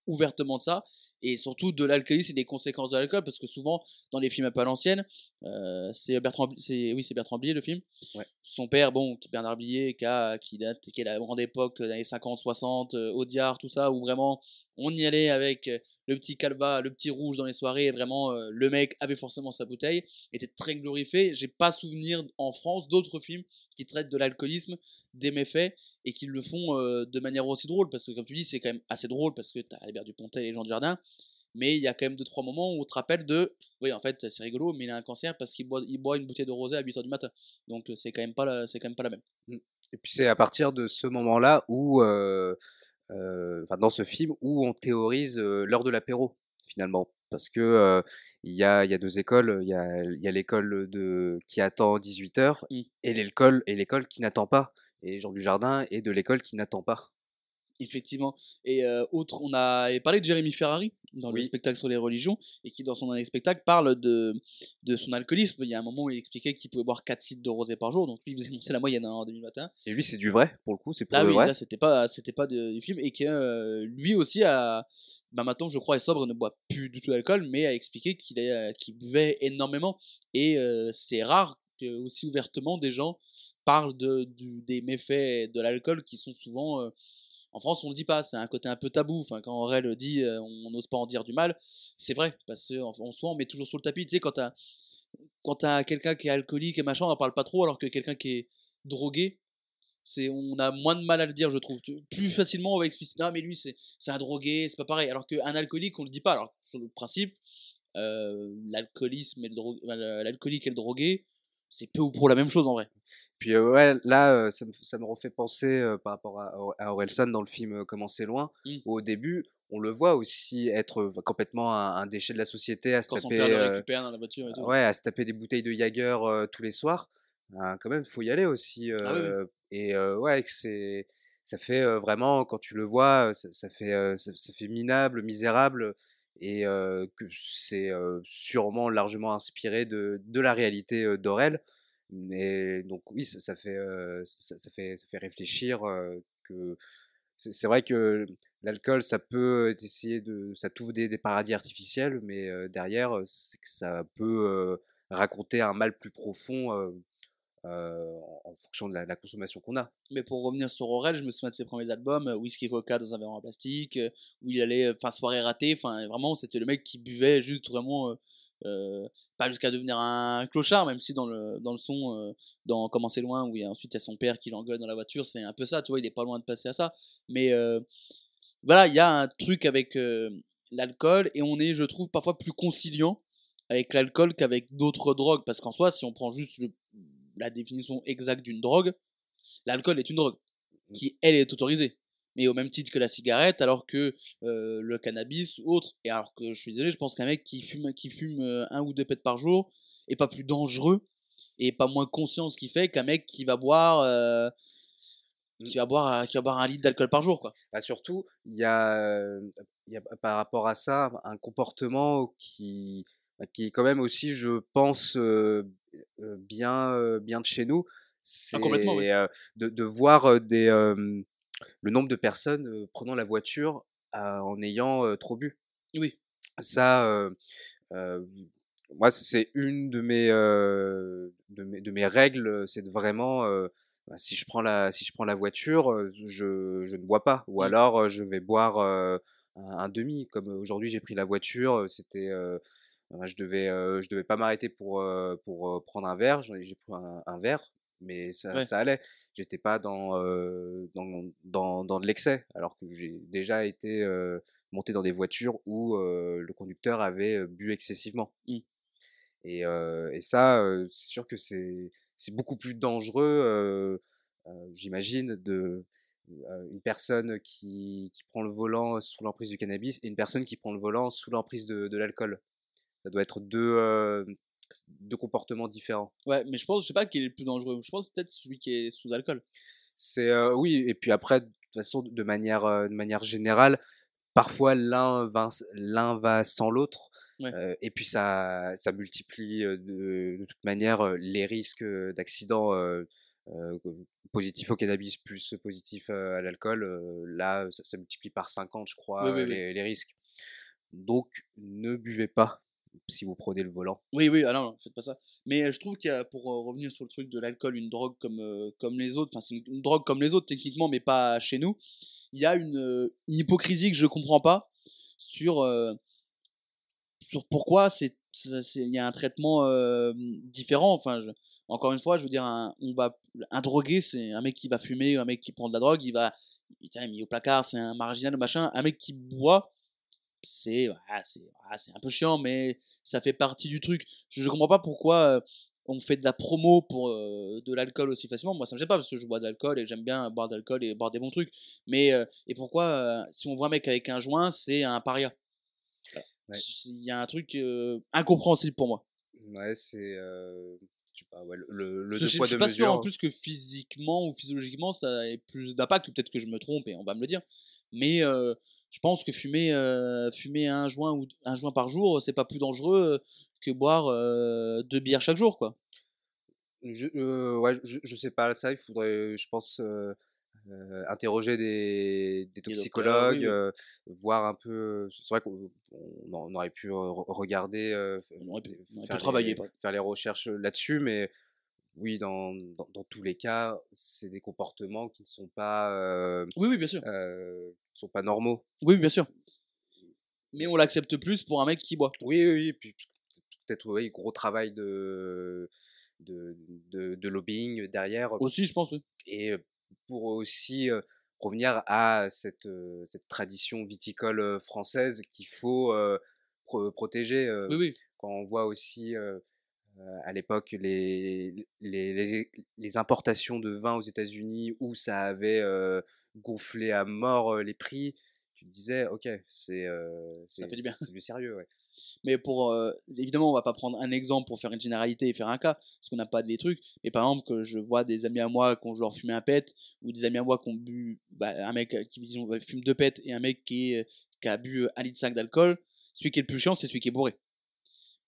ouvertement de ça et surtout de l'alcoolisme et des conséquences de l'alcool parce que souvent dans les films un peu à l'ancienne euh, c'est Bertrand c'est oui c'est Bertrand Blier le film. Son père bon Bernard Blier qui, a, qui date qui est la grande époque des années 50 60 euh, Audiard tout ça où vraiment on y allait avec euh, le petit calva le petit rouge dans les soirées et vraiment euh, le mec avait forcément sa bouteille était très glorifié. J'ai pas souvenir en France d'autres films qui traitent de l'alcoolisme des méfaits et qui le font de manière aussi drôle parce que comme tu dis c'est quand même assez drôle parce que t'as Albert Dupontel et les gens de jardin mais il y a quand même deux trois moments où on te rappelle de oui en fait c'est rigolo mais il a un cancer parce qu'il boit, il boit une bouteille de rosé à 8h du matin. Donc c'est quand même pas la, quand même pas la même. Mmh. et puis c'est à partir de ce moment là où euh, euh, dans ce film où on théorise l'heure de l'apéro finalement. Parce que il y, a, y a deux écoles. Il y a, y a l'école de qui attend 18h mmh. et l'école et l'école qui n'attend pas. Et Jean du Jardin est de l'école qui n'attend pas Effectivement. Et autre, on a parlé de Jérémy Ferrari dans le spectacle sur les religions, et qui dans son dernier spectacle parle de, de son alcoolisme. Il y a un moment où il expliquait qu'il pouvait boire 4 litres de rosé par jour, donc lui il faisait monter la moyenne hein, en demi-matin. Et lui c'est du vrai, pour le coup, c'est là, le oui, vrai. Là c'était pas, c'était pas du film, et que lui aussi a, bah maintenant je crois est sobre, ne boit plus du tout d'alcool, mais a expliqué qu'il qu'il buvait énormément. Et c'est rare que aussi ouvertement des gens parlent de, des méfaits de l'alcool qui sont souvent en France, on le dit pas, c'est un côté un peu tabou. Enfin, quand Aurel le dit, euh, on n'ose pas en dire du mal. C'est vrai, parce qu'en soi, on met toujours sur le tapis. Tu sais, quand t'as quand as quelqu'un qui est alcoolique et machin, on n'en parle pas trop, alors que quelqu'un qui est drogué, c'est on a moins de mal à le dire, je trouve. Plus facilement, on va expliquer. Non, mais lui, c'est un drogué, c'est pas pareil. Alors qu'un alcoolique, on le dit pas. Alors, sur le principe, euh, l'alcoolisme et le l'alcoolique et le drogué, c'est peu ou pour la même chose en vrai. Puis ouais, là, ça, me, ça, me, refait penser par rapport à, à Orelsan dans le film Comment c'est loin, mmh. où au début, on le voit aussi être complètement un, déchet de la société, à se taper, dans la voiture et Ouais, à se taper des bouteilles de Jager tous les soirs. Ben, quand même, faut y aller aussi. Ah et ouais, c'est, ça fait vraiment, quand tu le vois, ça, fait, ça, fait minable, misérable et que c'est sûrement largement inspiré de, de la réalité d'Aurel. Mais donc oui, ça, fait, ça, fait, ça fait réfléchir que c'est vrai que l'alcool, ça peut essayer de, ça t'ouvre des, des, paradis artificiels, mais derrière, c'est que ça peut raconter un mal plus profond en, fonction de la, consommation qu'on a. Mais pour revenir sur Aurel, je me souviens de ses premiers albums, Whisky Coca dans un verre en plastique, où il allait, enfin soirée ratée, enfin vraiment c'était le mec qui buvait juste vraiment euh, pas jusqu'à devenir un clochard, même si dans le, dans le son, euh, dans Comment c'est loin, où ensuite il y a son père qui l'engueule dans la voiture, c'est un peu ça, tu vois, il est pas loin de passer à ça. Mais euh, voilà, il y a un truc avec l'alcool, et on est, je trouve, parfois plus conciliant avec l'alcool qu'avec d'autres drogues, parce qu'en soi, si on prend juste la définition exacte d'une drogue, l'alcool est une drogue, mmh. qui, elle, est autorisée mais au même titre que la cigarette, alors que euh, le cannabis ou autre. Et alors que je suis désolé, je pense qu'un mec qui fume, qui fume euh, un ou deux pets par jour est pas plus dangereux et pas moins conscient ce qu'il fait qu'un mec qui va boire. Euh, qui va boire, qui va boire un litre d'alcool par jour, quoi. Bah surtout, il y a, y a par rapport à ça un comportement qui, qui est quand même aussi, je pense, bien, bien de chez nous. C'est ah, complètement, de, de, voir des, le nombre de personnes prenant la voiture en ayant trop bu. Oui. Ça, moi, c'est une de mes, de mes, de mes règles, c'est de vraiment, bah, si je prends la, si je prends la voiture, je, je ne bois pas, ou mmh. alors je vais boire un, demi. Comme aujourd'hui, j'ai pris la voiture, c'était, je devais, je devais pas m'arrêter pour, pour prendre un verre, j'ai pris un verre, mais ça, ça allait. J'étais pas dans, dans, dans, dans, de l'excès, alors que j'ai déjà été monté dans des voitures où le conducteur avait bu excessivement. Mmh. Et, et, ça, c'est sûr que c'est beaucoup plus dangereux, j'imagine, de une personne qui, qui, prend le volant sous l'emprise du cannabis et une personne qui prend le volant sous l'emprise de, de l'alcool. Ça doit être deux, de comportements différents. Ouais, mais je pense, je sais pas qui est le plus dangereux. Je pense peut-être celui qui est sous alcool. C'est euh, oui, et puis après, de toute façon, de manière, euh, de manière générale, parfois l'un va, l'un va sans l'autre. Euh, et puis ça, ça multiplie de, toute manière les risques d'accident. positif au cannabis plus positif à l'alcool, là, ça, multiplie par 50, je crois, les, risques. Donc, ne buvez pas si vous prenez le volant. Oui, oui, alors, faites pas ça. Mais je trouve qu'il y a, pour revenir sur le truc de l'alcool, une drogue comme, comme les autres, enfin, c'est une, drogue comme les autres, techniquement, mais pas chez nous. Il y a une, hypocrisie que je comprends pas sur, sur pourquoi c'est il y a un traitement différent. Enfin, encore une fois, je veux dire, un, on va, un drogué, c'est un mec qui va fumer, un mec qui prend de la drogue, il va, il est mis au placard, c'est un marginal, machin. Un mec qui boit, c'est, c'est un peu chiant, mais ça fait partie du truc. Je, ne comprends pas pourquoi on fait de la promo pour de l'alcool aussi facilement. Moi, ça me gêne pas parce que je bois de l'alcool et j'aime bien boire de l'alcool et boire des bons trucs. Mais et pourquoi, si on voit un mec avec un joint, c'est un paria? Il y a un truc incompréhensible pour moi. Ouais, c'est. je sais pas, ouais, le, le je, je suis pas sûr en plus que physiquement ou physiologiquement ça ait plus d'impact, ou peut-être que je me trompe et on va me le dire. Mais je pense que fumer, fumer un joint ou un joint par jour, c'est pas plus dangereux que boire deux bières chaque jour, quoi. Je, ouais, je, je, sais pas ça, il faudrait, je pense, euh, interroger des, des toxicologues, voir un peu. C'est vrai qu'on on aurait pu regarder, faire, travailler, les, faire les recherches là-dessus, mais oui, dans, dans, tous les cas, c'est des comportements qui ne sont pas. oui, oui, bien sûr. sont pas normaux. Oui, bien sûr. Mais on l'accepte plus pour un mec qui boit. Oui, oui, oui. Puis peut-être, oui, gros travail de. De, de, de, lobbying derrière. Aussi, je pense, oui. Et pour aussi revenir à cette, cette tradition viticole française qu'il faut protéger. Oui, oui. Quand on voit aussi à l'époque les, les, les, importations de vin aux États-Unis où ça avait gonflé à mort les prix, tu te disais, ok, c'est du sérieux. Ouais. Mais pour, euh, évidemment, on va pas prendre un exemple pour faire une généralité et faire un cas, parce qu'on n'a pas des trucs. Mais par exemple, que je vois des amis à moi qui ont genre fumé un pet, ou des amis à moi qui ont bu, bah, un mec qui disons, fume deux pets et un mec qui, qui a bu un litre 5 d'alcool, celui qui est le plus chiant, c'est celui qui est bourré.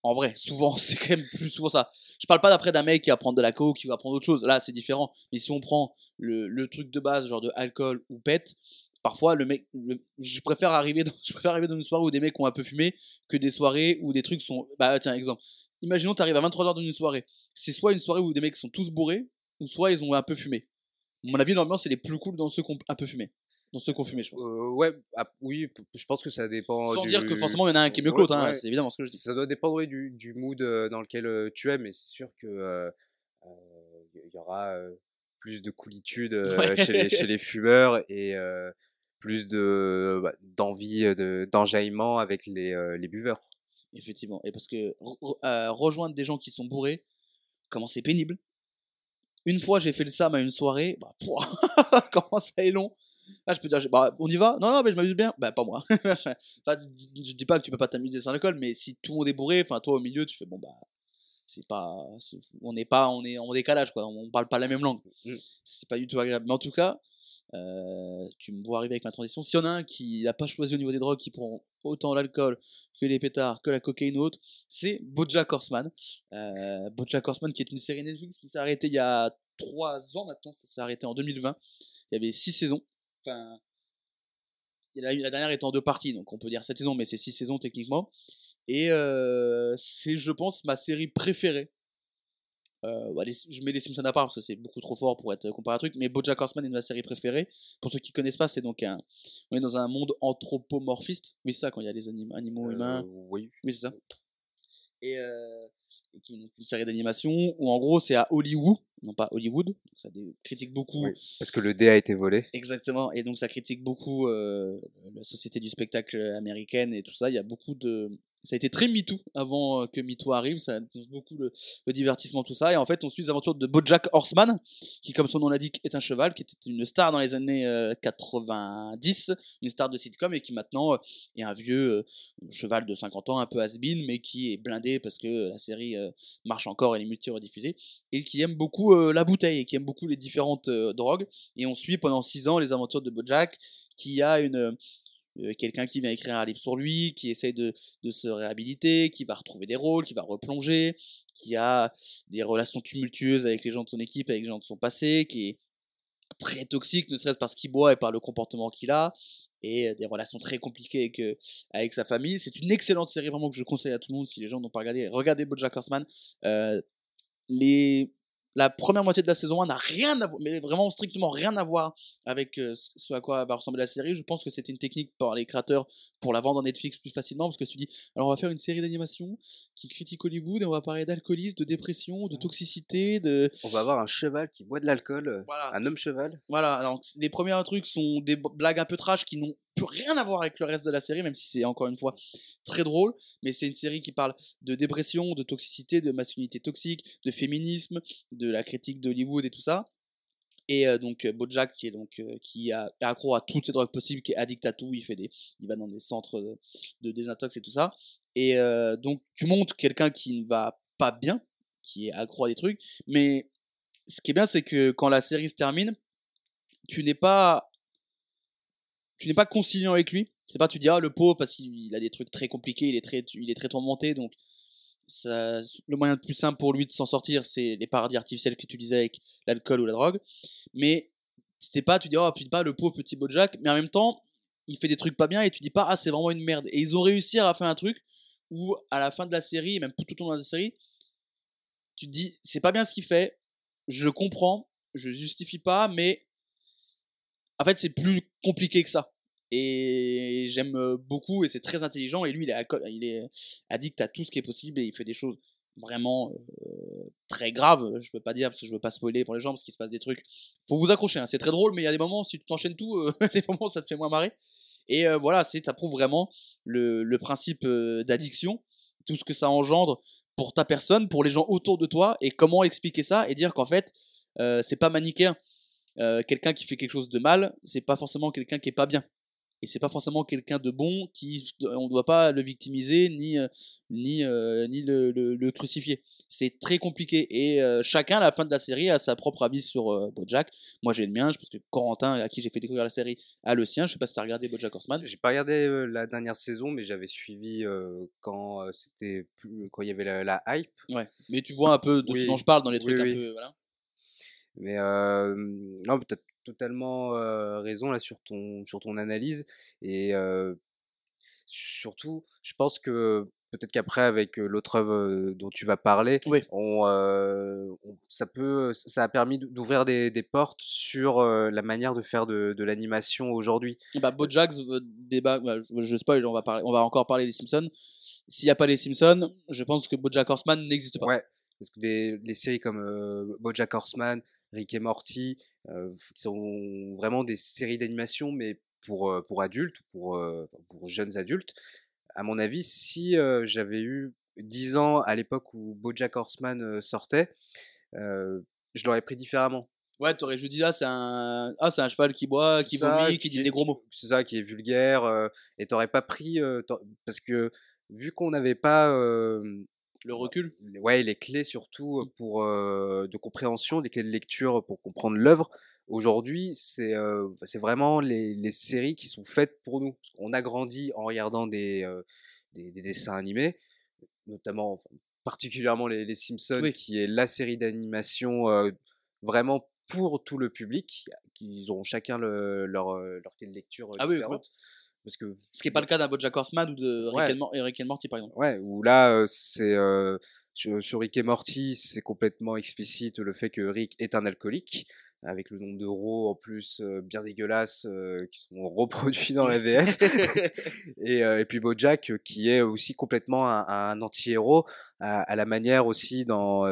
En vrai, souvent, [laughs] c'est quand même plus souvent ça. Je parle pas d'après d'un mec qui va prendre de la coke, qui va prendre autre chose. Là, c'est différent. Mais si on prend le, truc de base, genre de alcool ou pet, parfois le mec je préfère arriver dans, [laughs] je préfère arriver dans une soirée où des mecs ont un peu fumé que des soirées où des trucs sont bah tiens exemple imaginons tu arrives à 23h dans une soirée c'est soit une soirée où des mecs sont tous bourrés ou soit ils ont un peu fumé mon avis l'ambiance elle est plus cool dans ceux qui ont un peu fumé dans ceux qui ont fumé je pense euh, ouais ah, oui je pense que ça dépend sans dire que forcément il y en a un qui est mieux que l'autre hein, c'est évidemment ce que je dis ça doit dépendre du, du mood euh, dans lequel euh, tu es mais c'est sûr que il y aura plus de coolitude [laughs] chez, les, chez, les, fumeurs et plus de bah, d'envie, de, d'enjaillement avec les, les, buveurs. Effectivement. Et parce que rejoindre des gens qui sont bourrés, comment c'est pénible. Une fois, j'ai fait le SAM à une soirée. Bah, [laughs] comment ça est long. Là, je peux dire, bah, on y va? Non, non, mais je m'amuse bien. Bah, pas moi. [laughs] je dis pas que tu peux pas t'amuser sans alcool, mais si tout le monde est bourré, enfin, toi au milieu, tu fais, bon, bah, c'est pas. on n'est pas, on est en décalage, quoi. On parle pas la même langue. Mmh. C'est pas du tout agréable. Mais en tout cas, euh, tu me vois arriver avec ma transition. S'il y en a un qui n'a pas choisi au niveau des drogues, qui prend autant l'alcool que les pétards, que la cocaïne ou autre, c'est Bojack Horseman. Euh, Bojack Horseman qui est une série Netflix qui s'est arrêtée il y a 3 ans maintenant, ça s'est arrêté en 2020. Il y avait 6 saisons. Enfin, la, la dernière était en deux parties, donc on peut dire 7 saisons, mais c'est 6 saisons techniquement. Et euh, c'est, je pense, ma série préférée euh, je mets les Simpsons à part parce que c'est beaucoup trop fort pour être comparé à un truc, mais BoJack Horseman est ma série préférée. Pour ceux qui connaissent pas, c'est donc un, on est dans un monde anthropomorphiste. Oui, c'est ça quand il y a des animaux humains. Euh, oui. Oui, c'est ça. Et, euh, une, série d'animation où en gros c'est à Hollywood, non pas Hollywood. Donc ça critique beaucoup. parce que le dé a été volé. Exactement. Et donc ça critique beaucoup euh, la société du spectacle américaine et tout ça. Il y a beaucoup de ça a été très MeToo avant euh, que MeToo arrive, ça annonce beaucoup le, divertissement, tout ça. Et en fait, on suit les aventures de Bojack Horseman, qui, comme son nom l'indique, est un cheval, qui était une star dans les années 90, euh, une star de sitcom, et qui maintenant euh, est un vieux cheval de 50 ans, un peu has-been, mais qui est blindé parce que la série marche encore, elle est multi-rediffusée, et qui aime beaucoup la bouteille, et qui aime beaucoup les différentes drogues. Et on suit pendant 6 ans les aventures de Bojack, qui a une euh, quelqu'un qui vient écrire un livre sur lui, qui essaie de, de se réhabiliter, qui va retrouver des rôles, qui va replonger, qui a des relations tumultueuses avec les gens de son équipe, avec les gens de son passé, qui est très toxique, ne serait-ce parce qu'il boit et par le comportement qu'il a, et euh, des relations très compliquées avec, euh, avec sa famille. C'est une excellente série vraiment que je conseille à tout le monde si les gens n'ont pas regardé. Regardez BoJack Horseman. Euh, les la première moitié de la saison 1 n'a rien à voir, mais vraiment strictement rien à voir avec euh, ce à quoi va ressembler la série. Je pense que c'était une technique par les créateurs pour la vendre en Netflix plus facilement, parce que tu dis, alors on va faire une série d'animation qui critique Hollywood et on va parler d'alcoolisme, de dépression, de toxicité, de... On va avoir un cheval qui boit de l'alcool, euh, Voilà. un homme cheval. Voilà, donc les premiers trucs sont des blagues un peu trash qui n'ont rien à voir avec le reste de la série, même si c'est encore une fois très drôle. Mais c'est une série qui parle de dépression, de toxicité, de masculinité toxique, de féminisme, de la critique d'Hollywood et tout ça. Et euh, donc euh, Bojack qui est donc euh, qui est accro à toutes les drogues possibles, qui est addict à tout, il fait des, il va dans des centres de, de désintox et tout ça. Et euh, donc tu montres quelqu'un qui ne va pas bien, qui est accro à des trucs, mais ce qui est bien c'est que quand la série se termine, tu n'es pas tu n'es pas conciliant avec lui. C'est pas tu dis ah le pauvre parce qu'il a des trucs très compliqués, il est très il est très tourmenté donc le moyen le plus simple pour lui de s'en sortir c'est les paradis artificiels que tu disais avec l'alcool ou la drogue. Mais c'était pas tu dis oh tu dis pas le pauvre petit Bojack mais en même temps il fait des trucs pas bien et tu dis pas ah c'est vraiment une merde et ils ont réussi à faire un truc où à la fin de la série même tout au long de la série tu te dis c'est pas bien ce qu'il fait je comprends je justifie pas mais en fait, c'est plus compliqué que ça. Et j'aime euh, beaucoup, et c'est très intelligent. Et lui, il est, il addict à tout ce qui est possible, et il fait des choses vraiment euh, très graves. Je peux pas dire, parce que je veux pas spoiler pour les gens, parce qu'il se passe des trucs. Faut vous accrocher, hein. c'est très drôle, mais il y a des moments, si tu t'enchaînes tout, euh, [laughs] des moments, ça te fait moins marrer. Et voilà, c'est, ça prouve vraiment le, principe d'addiction, tout ce que ça engendre pour ta personne, pour les gens autour de toi, et comment expliquer ça, et dire qu'en fait, c'est pas manichéen. Euh, quelqu'un qui fait quelque chose de mal, c'est pas forcément quelqu'un qui est pas bien. Et c'est pas forcément quelqu'un de bon qui on doit pas le victimiser ni euh, ni euh, ni le, le, le crucifier. C'est très compliqué et euh, chacun à la fin de la série a sa propre avis sur BoJack. Moi j'ai le mien, je pense que Corentin à qui j'ai fait découvrir la série a le sien. Je sais pas si t'as regardé BoJack Horseman. J'ai pas regardé la dernière saison, mais j'avais suivi quand c'était plus quand il y avait la, la hype. Ouais. Mais tu vois un peu de Oui. ce dont je parle dans les trucs Oui, un peu voilà. Mais euh, non, tu as totalement euh, raison là sur ton sur ton analyse et euh, surtout, je pense que peut-être qu'après avec l'autre œuvre dont tu vas parler, Oui. on, on- ça peut ça a permis d'ouvrir des, des portes sur la manière de faire de, de l'animation aujourd'hui. Bah, euh, débat, bah, je, je spoil, on va, parler, on va encore parler des Simpsons. S'il n'y a pas les Simpsons, je pense que Bojack Horseman n'existe pas. Ouais, parce que des, des séries comme euh, BoJack Horseman, Rick et Morty, qui sont vraiment des séries d'animation, mais pour, pour adultes, pour, pour jeunes adultes. À mon avis, si j'avais eu 10 ans à l'époque où BoJack Horseman sortait, je l'aurais pris différemment. Ouais, t'aurais juste dit, ah, c'est un... Ah, c'est un cheval qui boit, qui ça, vomit, qui dit est- des gros mots. C'est ça, qui est vulgaire, euh, et t'aurais pas pris, euh, parce que vu qu'on n'avait pas euh, Le recul. les- ouais, les clés surtout euh, pour euh, de compréhension, des clés de lecture pour comprendre l'œuvre. Aujourd'hui, c'est euh, vraiment les, les séries qui sont faites pour nous. Qu'on a grandi en regardant des, euh, des, des dessins animés, notamment, enfin, particulièrement les, les Simpsons, Oui. qui est la série d'animation euh, vraiment pour tout le public, qui ont chacun le- leur, leur clé de lecture Ah oui, différente. Parce que Ce qui n'est pas le cas d'un Bojack Horseman ou de Rick, Ouais. and Mor- Rick and Morty, par exemple. Ouais, où là, euh, c'est euh, sur, sur Rick et Morty, c'est complètement explicite le fait que Rick est un alcoolique, avec le nombre d'euros en plus euh, bien dégueulasses euh, qui sont [laughs] reproduits dans la VF. [laughs] et, et puis Bojack qui est aussi complètement un, un anti-héros, à, à la manière aussi dans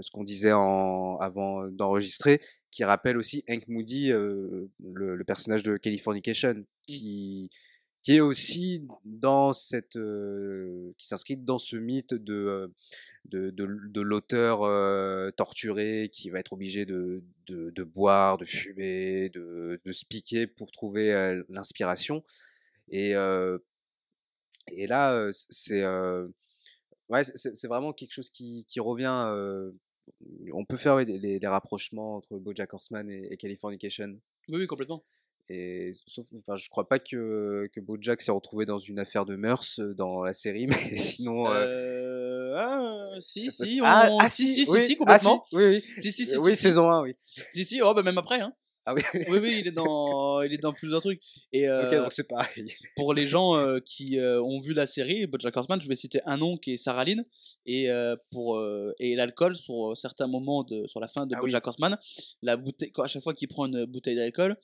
ce qu'on disait en, avant d'enregistrer, qui rappelle aussi Hank Moody, euh, le, le personnage de Californication, qui, qui est aussi dans cette, euh, qui s'inscrit dans ce mythe de, euh, de, de, de l'auteur euh, torturé qui va être obligé de, de, boire, de fumer, de, de se piquer pour trouver euh, l'inspiration. Et, euh, et là, euh, c'est euh, ouais, c'est c'est vraiment quelque chose qui, qui revient. On peut faire ouais, les, les- rapprochements entre BoJack Horseman et, et Californication. Oui, oui, complètement. Et sauf, enfin, je crois pas que, que Bojack s'est retrouvé dans une affaire de mœurs euh, dans la série, [laughs] mais sinon. euh, Euh, ah, si, si, ah, on- ah, si, si, si, oui, si, ah, complètement. oui, oui. Si, si, si, oui, saison 1, oui. Si, si, oh, bah, même après, hein. Ah oui, Oui, oui, il est dans, il est dans plusieurs trucs. Et ok, euh, donc c'est pareil. pour les gens euh, qui euh, ont vu la série, BoJack Horseman, je vais citer un nom qui est Sarah Lynn et pour et l'alcool sur certains moments de sur la fin de Ah oui. BoJack Horseman, la bouteille quand, à chaque fois qu'il prend une bouteille d'alcool,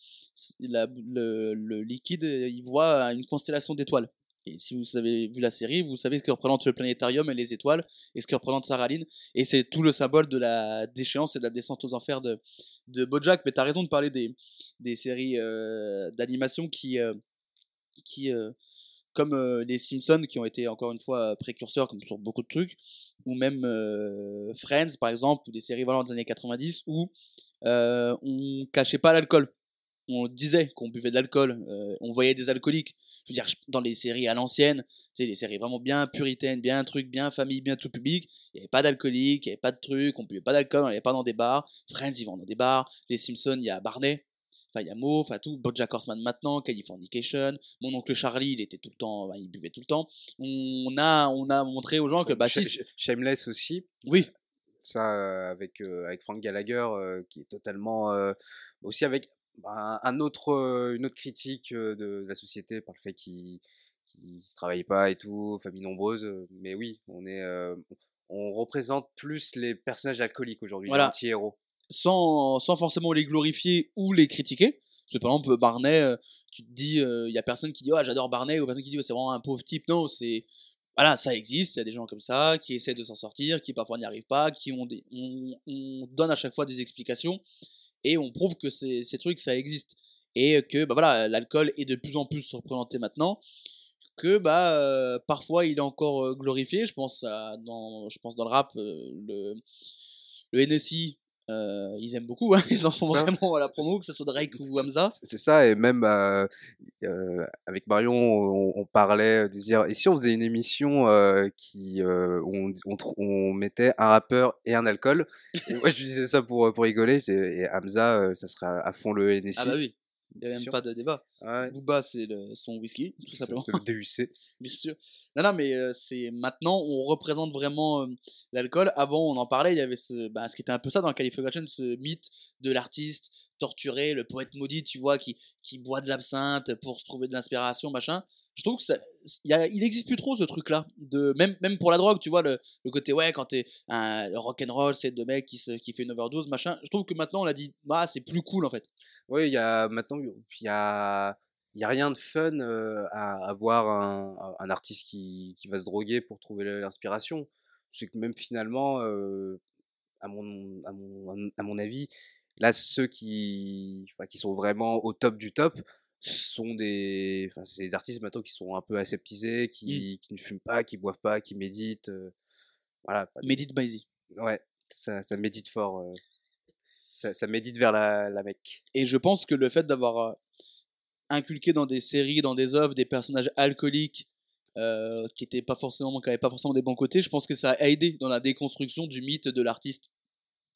le, le liquide il voit une constellation d'étoiles. Et si vous avez vu la série, vous savez ce que représente le planétarium et les étoiles, et ce que représente Sarah Lynn. Et c'est tout le symbole de la déchéance et de la descente aux enfers de, de Bojack. Mais tu as raison de parler des, des séries euh, d'animation qui, euh, qui euh, comme les Simpsons, qui ont été encore une fois précurseurs, comme sur beaucoup de trucs, ou même Friends, par exemple, ou des séries vraiment des années 90, où on cachait pas l'alcool. On disait qu'on buvait de l'alcool, euh, on voyait des alcooliques. Je veux dire, dans les séries à l'ancienne, tu sais, les séries vraiment bien puritaines, bien truc, bien famille, bien tout public, il n'y avait pas d'alcoolique, il n'y avait pas de trucs, on buvait pas d'alcool, on n'allait pas dans des bars. Friends, ils vont dans des bars. Les Simpsons, il y a Barney, enfin il y a Mo, enfin tout. Bojack Horseman maintenant, Californication. Mon oncle Charlie, il était tout le temps, bah, il buvait tout le temps. On a, on a montré aux gens que bah si, Sh- Sh- Shameless aussi, oui, ça avec, euh, avec Frank Gallagher, euh, qui est totalement. euh, aussi avec un, un autre, euh, une autre critique euh, de, de la société par le fait qu'il ne travaille pas et tout, famille nombreuse. euh, Mais oui, on est. euh, on représente plus les personnages alcooliques aujourd'hui, Voilà. les anti-héros. sans, sans forcément les glorifier ou les critiquer. Parce que par exemple, Barney, euh, tu te dis, il y a personne qui dit, ah, j'adore Barney, ou personne qui dit, c'est vraiment un pauvre type. Non, c'est. Voilà, ça existe, il y a des gens comme ça qui essaient de s'en sortir, qui parfois n'y arrivent pas, qui ont des. On, on donne à chaque fois des explications et on prouve que ces, trucs, ça existe. Et que, bah voilà, l'alcool est de plus en plus représenté maintenant que bah euh, parfois il est encore euh, glorifié je pense à, dans je pense dans le rap euh, le le NSI euh, ils aiment beaucoup hein, [laughs] ils en font ça. vraiment à la promo que ce soit Drake ou Hamza C'est- ça, et même euh, euh, avec Marion, on, on parlait de dire, et si on faisait une émission qui, où on, on, tr- on mettait un rappeur et un alcool? Et Moi, je disais ça pour, pour rigoler, et Hamza, ça serait à fond le NSI. ah bah oui il n'y a même sûr. pas de débat. Ouais, Booba c'est son whisky tout simplement. c'est le DUC. [laughs] bien sûr. Non non mais euh, c'est maintenant on représente vraiment euh, l'alcool. Avant on en parlait il y avait ce bah, ce qui était un peu ça dans Californication ce mythe de l'artiste torturé le poète maudit tu vois qui qui boit de l'absinthe pour se trouver de l'inspiration machin je trouve que ça plus trop ce truc là même pour la drogue tu vois le, côté ouais quand t'es un rock and roll c'est de mec qui se, qui fait une overdose machin je trouve que maintenant on a dit bah c'est plus cool en fait Oui, il y a maintenant, il y a, il y a rien de fun euh, à, à voir un, artiste qui, va se droguer pour trouver l'inspiration. C'est que même finalement, euh, à, mon, avis, là, ceux qui sont vraiment au top du top sont des, enfin, c'est des artistes maintenant qui sont un peu aseptisés, qui, qui ne fument pas, qui boivent pas, qui méditent. euh, voilà. Medit Maizy Ouais, ça, ça médite fort. euh, ça, ça médite vers la, la Mecque. Et je pense que le fait d'avoir euh, inculqué dans des séries, dans des œuvres, des personnages alcooliques euh, qui étaient pas forcément, qui avaient pas forcément des bons côtés, je pense que ça a aidé dans la déconstruction du mythe de l'artiste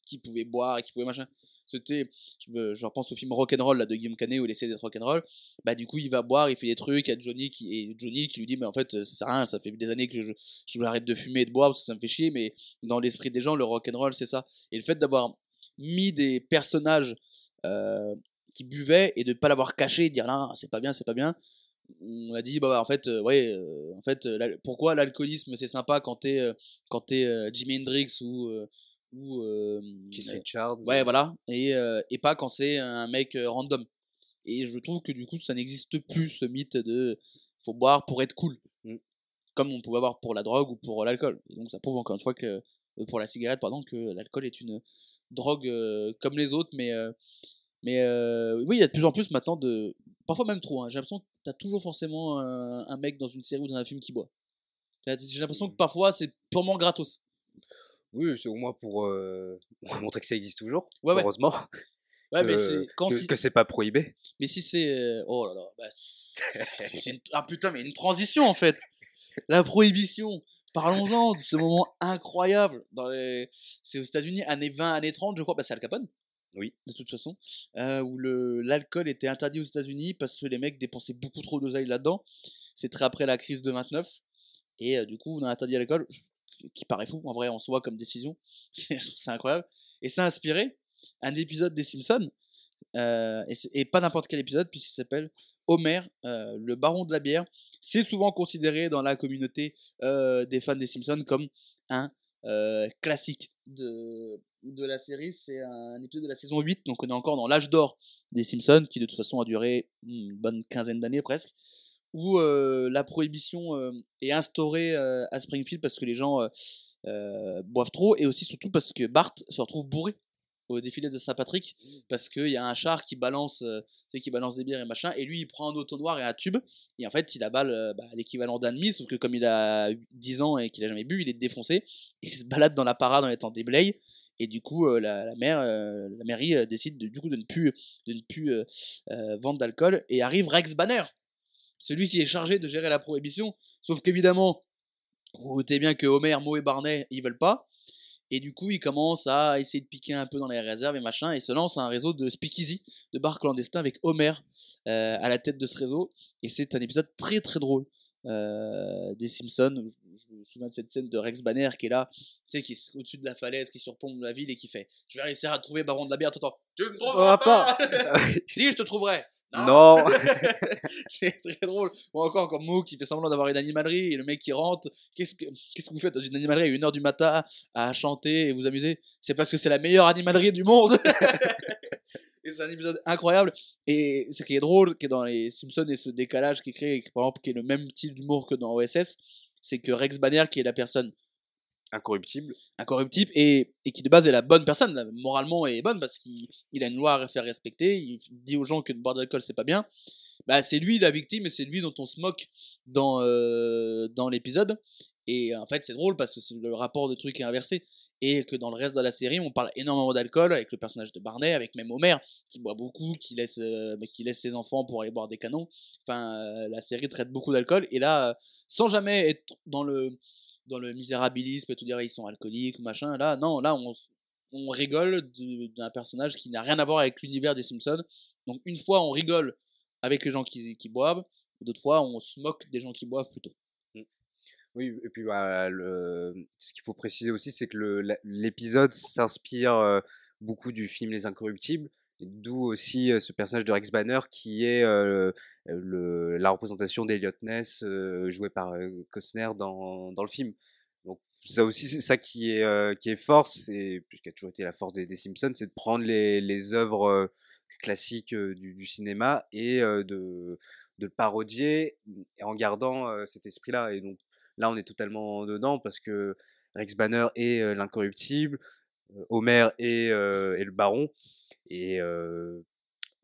qui pouvait boire et qui pouvait machin. C'était, je, je repense au film Rock'n'Roll là, de Guillaume Canet où il essaie d'être rock'n'roll. Bah du coup il va boire, il fait des trucs, il y a Johnny qui et Johnny qui lui dit mais en fait ça sert à rien, ça fait des années que je, je arrête de fumer et de boire parce que ça me fait chier, mais dans l'esprit des gens le rock'n'roll c'est ça. Et le fait d'avoir mis des personnages euh, qui buvaient et de pas l'avoir caché de dire là c'est pas bien c'est pas bien on a dit bah, bah, en fait euh, ouais euh, en fait euh, pourquoi l'alcoolisme c'est sympa quand t'es euh, quand euh, Jimi Hendrix ou euh, ou Keith Richards. ouais. voilà et et pas quand c'est un mec random. Et je trouve que du coup ça n'existe plus ce mythe de faut boire pour être cool. Mm. comme on pouvait avoir pour la drogue ou pour l'alcool. Et donc ça prouve encore une fois que pour la cigarette pardon que l'alcool est une drogue comme les autres mais mais euh, oui il y a de plus en plus maintenant de parfois même trop hein. j'ai l'impression que t'as toujours forcément un, un mec dans une série ou dans un film qui boit. J'ai l'impression que parfois c'est purement gratos Oui, c'est au moins pour euh, [laughs] montrer que ça existe toujours. Ouais, heureusement. [laughs] ouais mais que- c'est quand que, si- que c'est pas prohibé. Mais si c'est. Oh là là. Bah, une- Ah putain, mais une transition en fait. La prohibition. Parlons-en de ce moment incroyable. Dans les... C'est aux États-Unis, années 20, années 30, je crois. Bah, c'est Al Capone. Oui. De toute façon. euh, où l'alcool était interdit aux États-Unis parce que les mecs dépensaient beaucoup trop d'oseille là-dedans. C'est très après la crise de 29. Et euh, du coup, on a interdit l'alcool, qui paraît fou en vrai en soi comme décision. [laughs] C'est incroyable. Et ça a inspiré un épisode des Simpsons. euh, et, pas n'importe quel épisode, puisqu'il s'appelle Homer, euh, le baron de la bière. C'est souvent considéré dans la communauté euh, des fans des Simpsons comme un classique de, de la série. C'est un épisode de la saison 8, donc on est encore dans l'âge d'or des Simpsons, qui de toute façon a duré une bonne quinzaine d'années presque, où la prohibition est instaurée à Springfield parce que les gens boivent trop, et aussi surtout parce que Bart se retrouve bourré au défilé de Saint-Patrick, parce qu'il y a un char qui balance, euh, qui balance des bières et machin, et lui il prend un auto noir et un tube, et en fait il euh, bah, l'équivalent d'un demi, sauf que comme il a 10 ans et qu'il a jamais bu, il est défoncé, [laughs] il se balade dans la parade en étant déblaye, et du coup euh, la, euh, la mairie décide de, du coup de ne plus, de ne plus vendre d'alcool, et arrive Rex Banner, celui qui est chargé de gérer la prohibition, sauf qu'évidemment, vous doutez bien que Homer, Moe et Barney, ils veulent pas, et du coup, il commence à essayer de piquer un peu dans les réserves et machin, et se lance un réseau de speakeasy, de bars clandestins avec Homer euh, à la tête de ce réseau. Et c'est un épisode très très drôle euh, des Simpsons. Je me souviens de cette scène de Rex Banner qui est là, tu sais, qui est au-dessus de la falaise, qui surplombe la ville et qui fait Je vais réussir à trouver Baron de la bière le temps. Tu me trouveras pas [laughs] Si, je te trouverai Non. [laughs] [laughs] c'est très drôle. Ou encore comme Mo qui fait semblant d'avoir une animalerie et le mec qui rentre. Qu'est-ce que, qu'est-ce que vous faites dans une animalerie à 1h du matin à chanter et vous amuser? C'est parce que c'est la meilleure animalerie du monde [laughs] Et c'est un épisode incroyable. Et ce qui est drôle, qui est dans les Simpsons et ce décalage qui est créé, par exemple, qui est le même type d'humour que dans OSS, c'est que Rex Banner, qui est la personne Incorruptible. incorruptible et, et qui de base est la bonne personne, moralement est bonne parce qu'il il a une loi à faire respecter, il dit aux gens que de boire de l'alcool c'est pas bien, bah c'est lui la victime et c'est lui dont on se moque dans, euh, dans l'épisode. Et en fait c'est drôle parce que le rapport de truc est inversé. Et que dans le reste de la série, on parle énormément d'alcool avec le personnage de Barney, avec même Homer, qui boit beaucoup, qui laisse, euh, qui laisse ses enfants pour aller boire des canons. Enfin, euh, la série traite beaucoup d'alcool. Et là, euh, sans jamais être dans le, dans le misérabilisme et tout dire ils sont alcooliques machin. Là, non, là on, on rigole d'un personnage qui n'a rien à voir avec l'univers des Simpsons. Donc une fois on rigole avec les gens qui, boivent, d'autres fois on se moque des gens qui boivent plutôt. Oui, et puis bah, le... ce qu'il faut préciser aussi, c'est que l'épisode s'inspire euh, beaucoup du film Les Incorruptibles, d'où aussi ce personnage de Rex Banner qui est la représentation d'Eliot Ness joué par Costner dans, dans le film. Donc ça aussi, c'est ça qui est, qui est fort, c'est, puisqu'il a toujours été la force des, des Simpsons, c'est de prendre les, œuvres classiques du, cinéma et de, de le parodier en gardant cet esprit-là. Et donc Là, on est totalement dedans parce que Rex Banner est l'incorruptible, Homer est, est le baron. Et,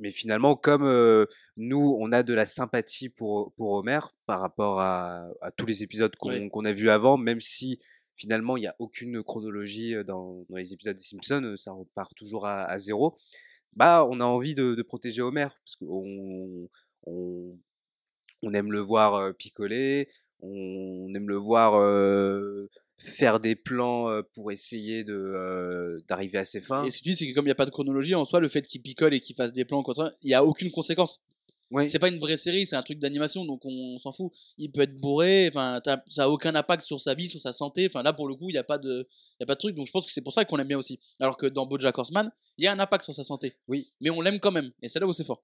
mais finalement, comme euh, nous, on a de la sympathie pour, pour Homer par rapport à, à tous les épisodes qu'on a vus avant, même si finalement, il n'y a aucune chronologie dans, dans les épisodes des Simpsons, ça repart toujours à, à zéro, bah, on a envie de, de protéger Homer parce qu'on on, on aime le voir picoler, on aime le voir euh, faire des plans euh, pour essayer de euh, d'arriver à ses fins. Et ce que tu dis, c'est que comme il n'y a pas de chronologie, en soi, le fait qu'il picole et qu'il fasse des plans, il n'y a aucune conséquence. Oui, C'est pas une vraie série, c'est un truc d'animation, donc on, s'en fout. Il peut être bourré, enfin, ça a aucun impact sur sa vie, sur sa santé. Enfin, là, pour le coup, il n'y a pas de, y a pas de truc. Donc, je pense que c'est pour ça qu'on l'aime bien aussi. Alors que dans BoJack Horseman, il y a un impact sur sa santé. Oui. Mais on l'aime quand même. Et c'est là où c'est fort.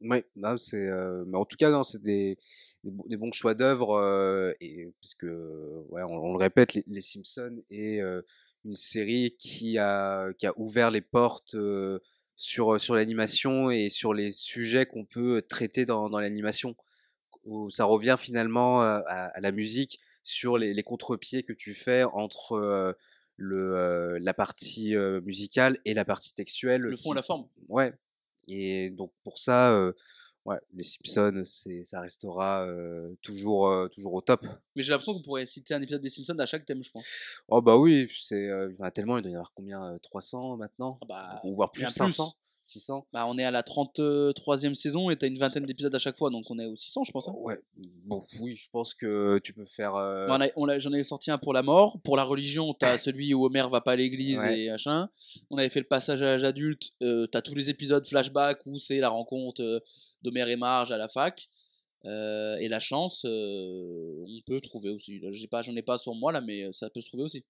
ouais, non, c'est, euh, mais en tout cas, non, c'est des, des, bo- des bons choix d'œuvre euh, et parce que, ouais, on, on le répète, les, les Simpsons est une série qui a qui a ouvert les portes sur sur l'animation et sur les sujets qu'on peut traiter dans dans l'animation. Où ça revient finalement à, à la musique sur les, les contre-pieds que tu fais entre euh, le euh, la partie euh, musicale et la partie textuelle. Le fond et la forme. Ouais. Et donc pour ça, ouais, les Simpsons, c'est, ça restera euh, toujours, euh, toujours au top. Mais j'ai l'impression qu'on pourrait citer un épisode des Simpsons à chaque thème, je pense. Oh bah oui, c'est, euh, il y en a tellement, il doit y en avoir combien euh, 300 maintenant? Ah bah, Ou voire plus 500 600 Bah, on est à la 33e saison et t'as une vingtaine d'épisodes à chaque fois, donc on est au 600, je pense. hein. Ouais, bon, oui, je pense que tu peux faire. euh, Bah, on a- on l'a- J'en ai sorti un pour la mort. Pour la religion, t'as [laughs] celui où Homer va pas à l'église Ouais. et machin. On avait fait le passage à l'âge adulte. Euh, t'as tous les épisodes flashback où c'est la rencontre euh, d'Homer et Marge à la fac. Euh, et la chance, euh, on peut trouver aussi. Là, j'ai pas, j'en ai pas sur moi là, mais ça peut se trouver aussi.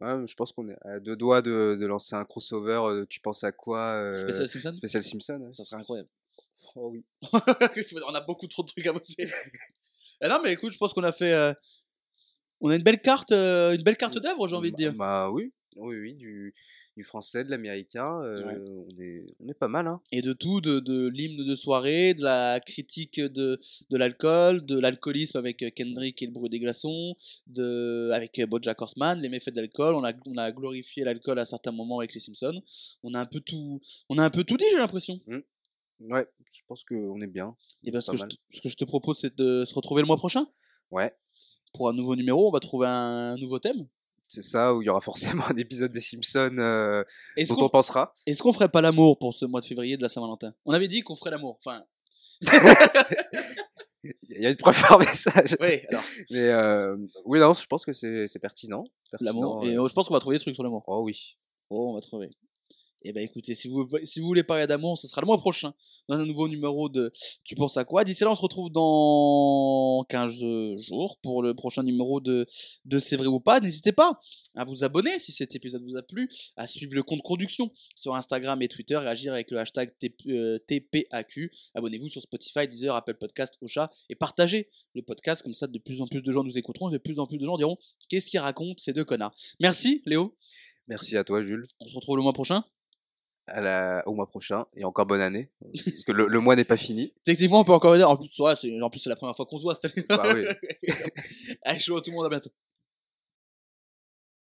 ouais, je pense qu'on est à deux doigts de, de lancer un crossover. euh, tu penses à quoi euh, Spécial Simpson, Spécial Simpson ouais. ça serait incroyable. Oh oui. [laughs] on a beaucoup trop de trucs à bosser. Ah non, mais écoute, je pense qu'on a fait. euh, on a une belle carte, euh, une belle carte d'œuvre, j'ai envie de Bah- dire. Bah oui, oui, oui, du, du français, de l'américain, euh, Ouais. on, est, on est pas mal. Hein. et de tout, de, de l'hymne de soirée, de la critique de, de l'alcool, de l'alcoolisme avec euh, Kendrick et le bruit des glaçons, de, avec euh, Bojack Horseman, les méfaits de l'alcool. On a, on a glorifié l'alcool à certains moments avec les Simpsons. On a un peu tout, on a un peu tout dit, j'ai l'impression. Ouais, je pense qu'on est bien. Et ben, ce, que je, te- ce que je te propose, c'est de se retrouver le mois prochain? Ouais, pour un nouveau numéro. On va trouver un nouveau thème? C'est ça, où il y aura forcément [laughs] un épisode des Simpsons euh, dont on pensera. est-ce qu'on ferait pas l'amour pour ce mois de février de la Saint-Valentin? On avait dit qu'on ferait l'amour. Enfin, [laughs] Il y a une preuve par message. oui, alors, Mais euh, oui, non, je pense que c'est c'est pertinent. l'amour. pertinent, Et euh, je pense qu'on va trouver des trucs sur l'amour. Oh oui. Oh, on va trouver. Eh ben écoutez, si vous, si vous voulez parler d'amour, ce sera le mois prochain dans un nouveau numéro de Tu penses à quoi D'ici là, on se retrouve dans 15 jours pour le prochain numéro de, de C'est vrai ou pas. N'hésitez pas à vous abonner si cet épisode vous a plu, à suivre le compte Production sur Instagram et Twitter, et agir avec le hashtag TP, euh, TPAQ. Abonnez-vous sur Spotify, Deezer, Apple Podcast, Ocha et partagez le podcast comme ça de plus en plus de gens nous écouteront et de plus en plus de gens diront qu'est-ce qu'ils racontent ces deux connards. Merci Léo, Merci à toi, Jules. on se retrouve le mois prochain. À la, au mois prochain. Et encore bonne année. [laughs] parce que le, le mois n'est pas fini. Techniquement, on peut encore dire. En plus, ouais, en plus, c'est la première fois qu'on se voit cette année. Bah oui. [laughs] Allez, chaud, tout le monde, à bientôt.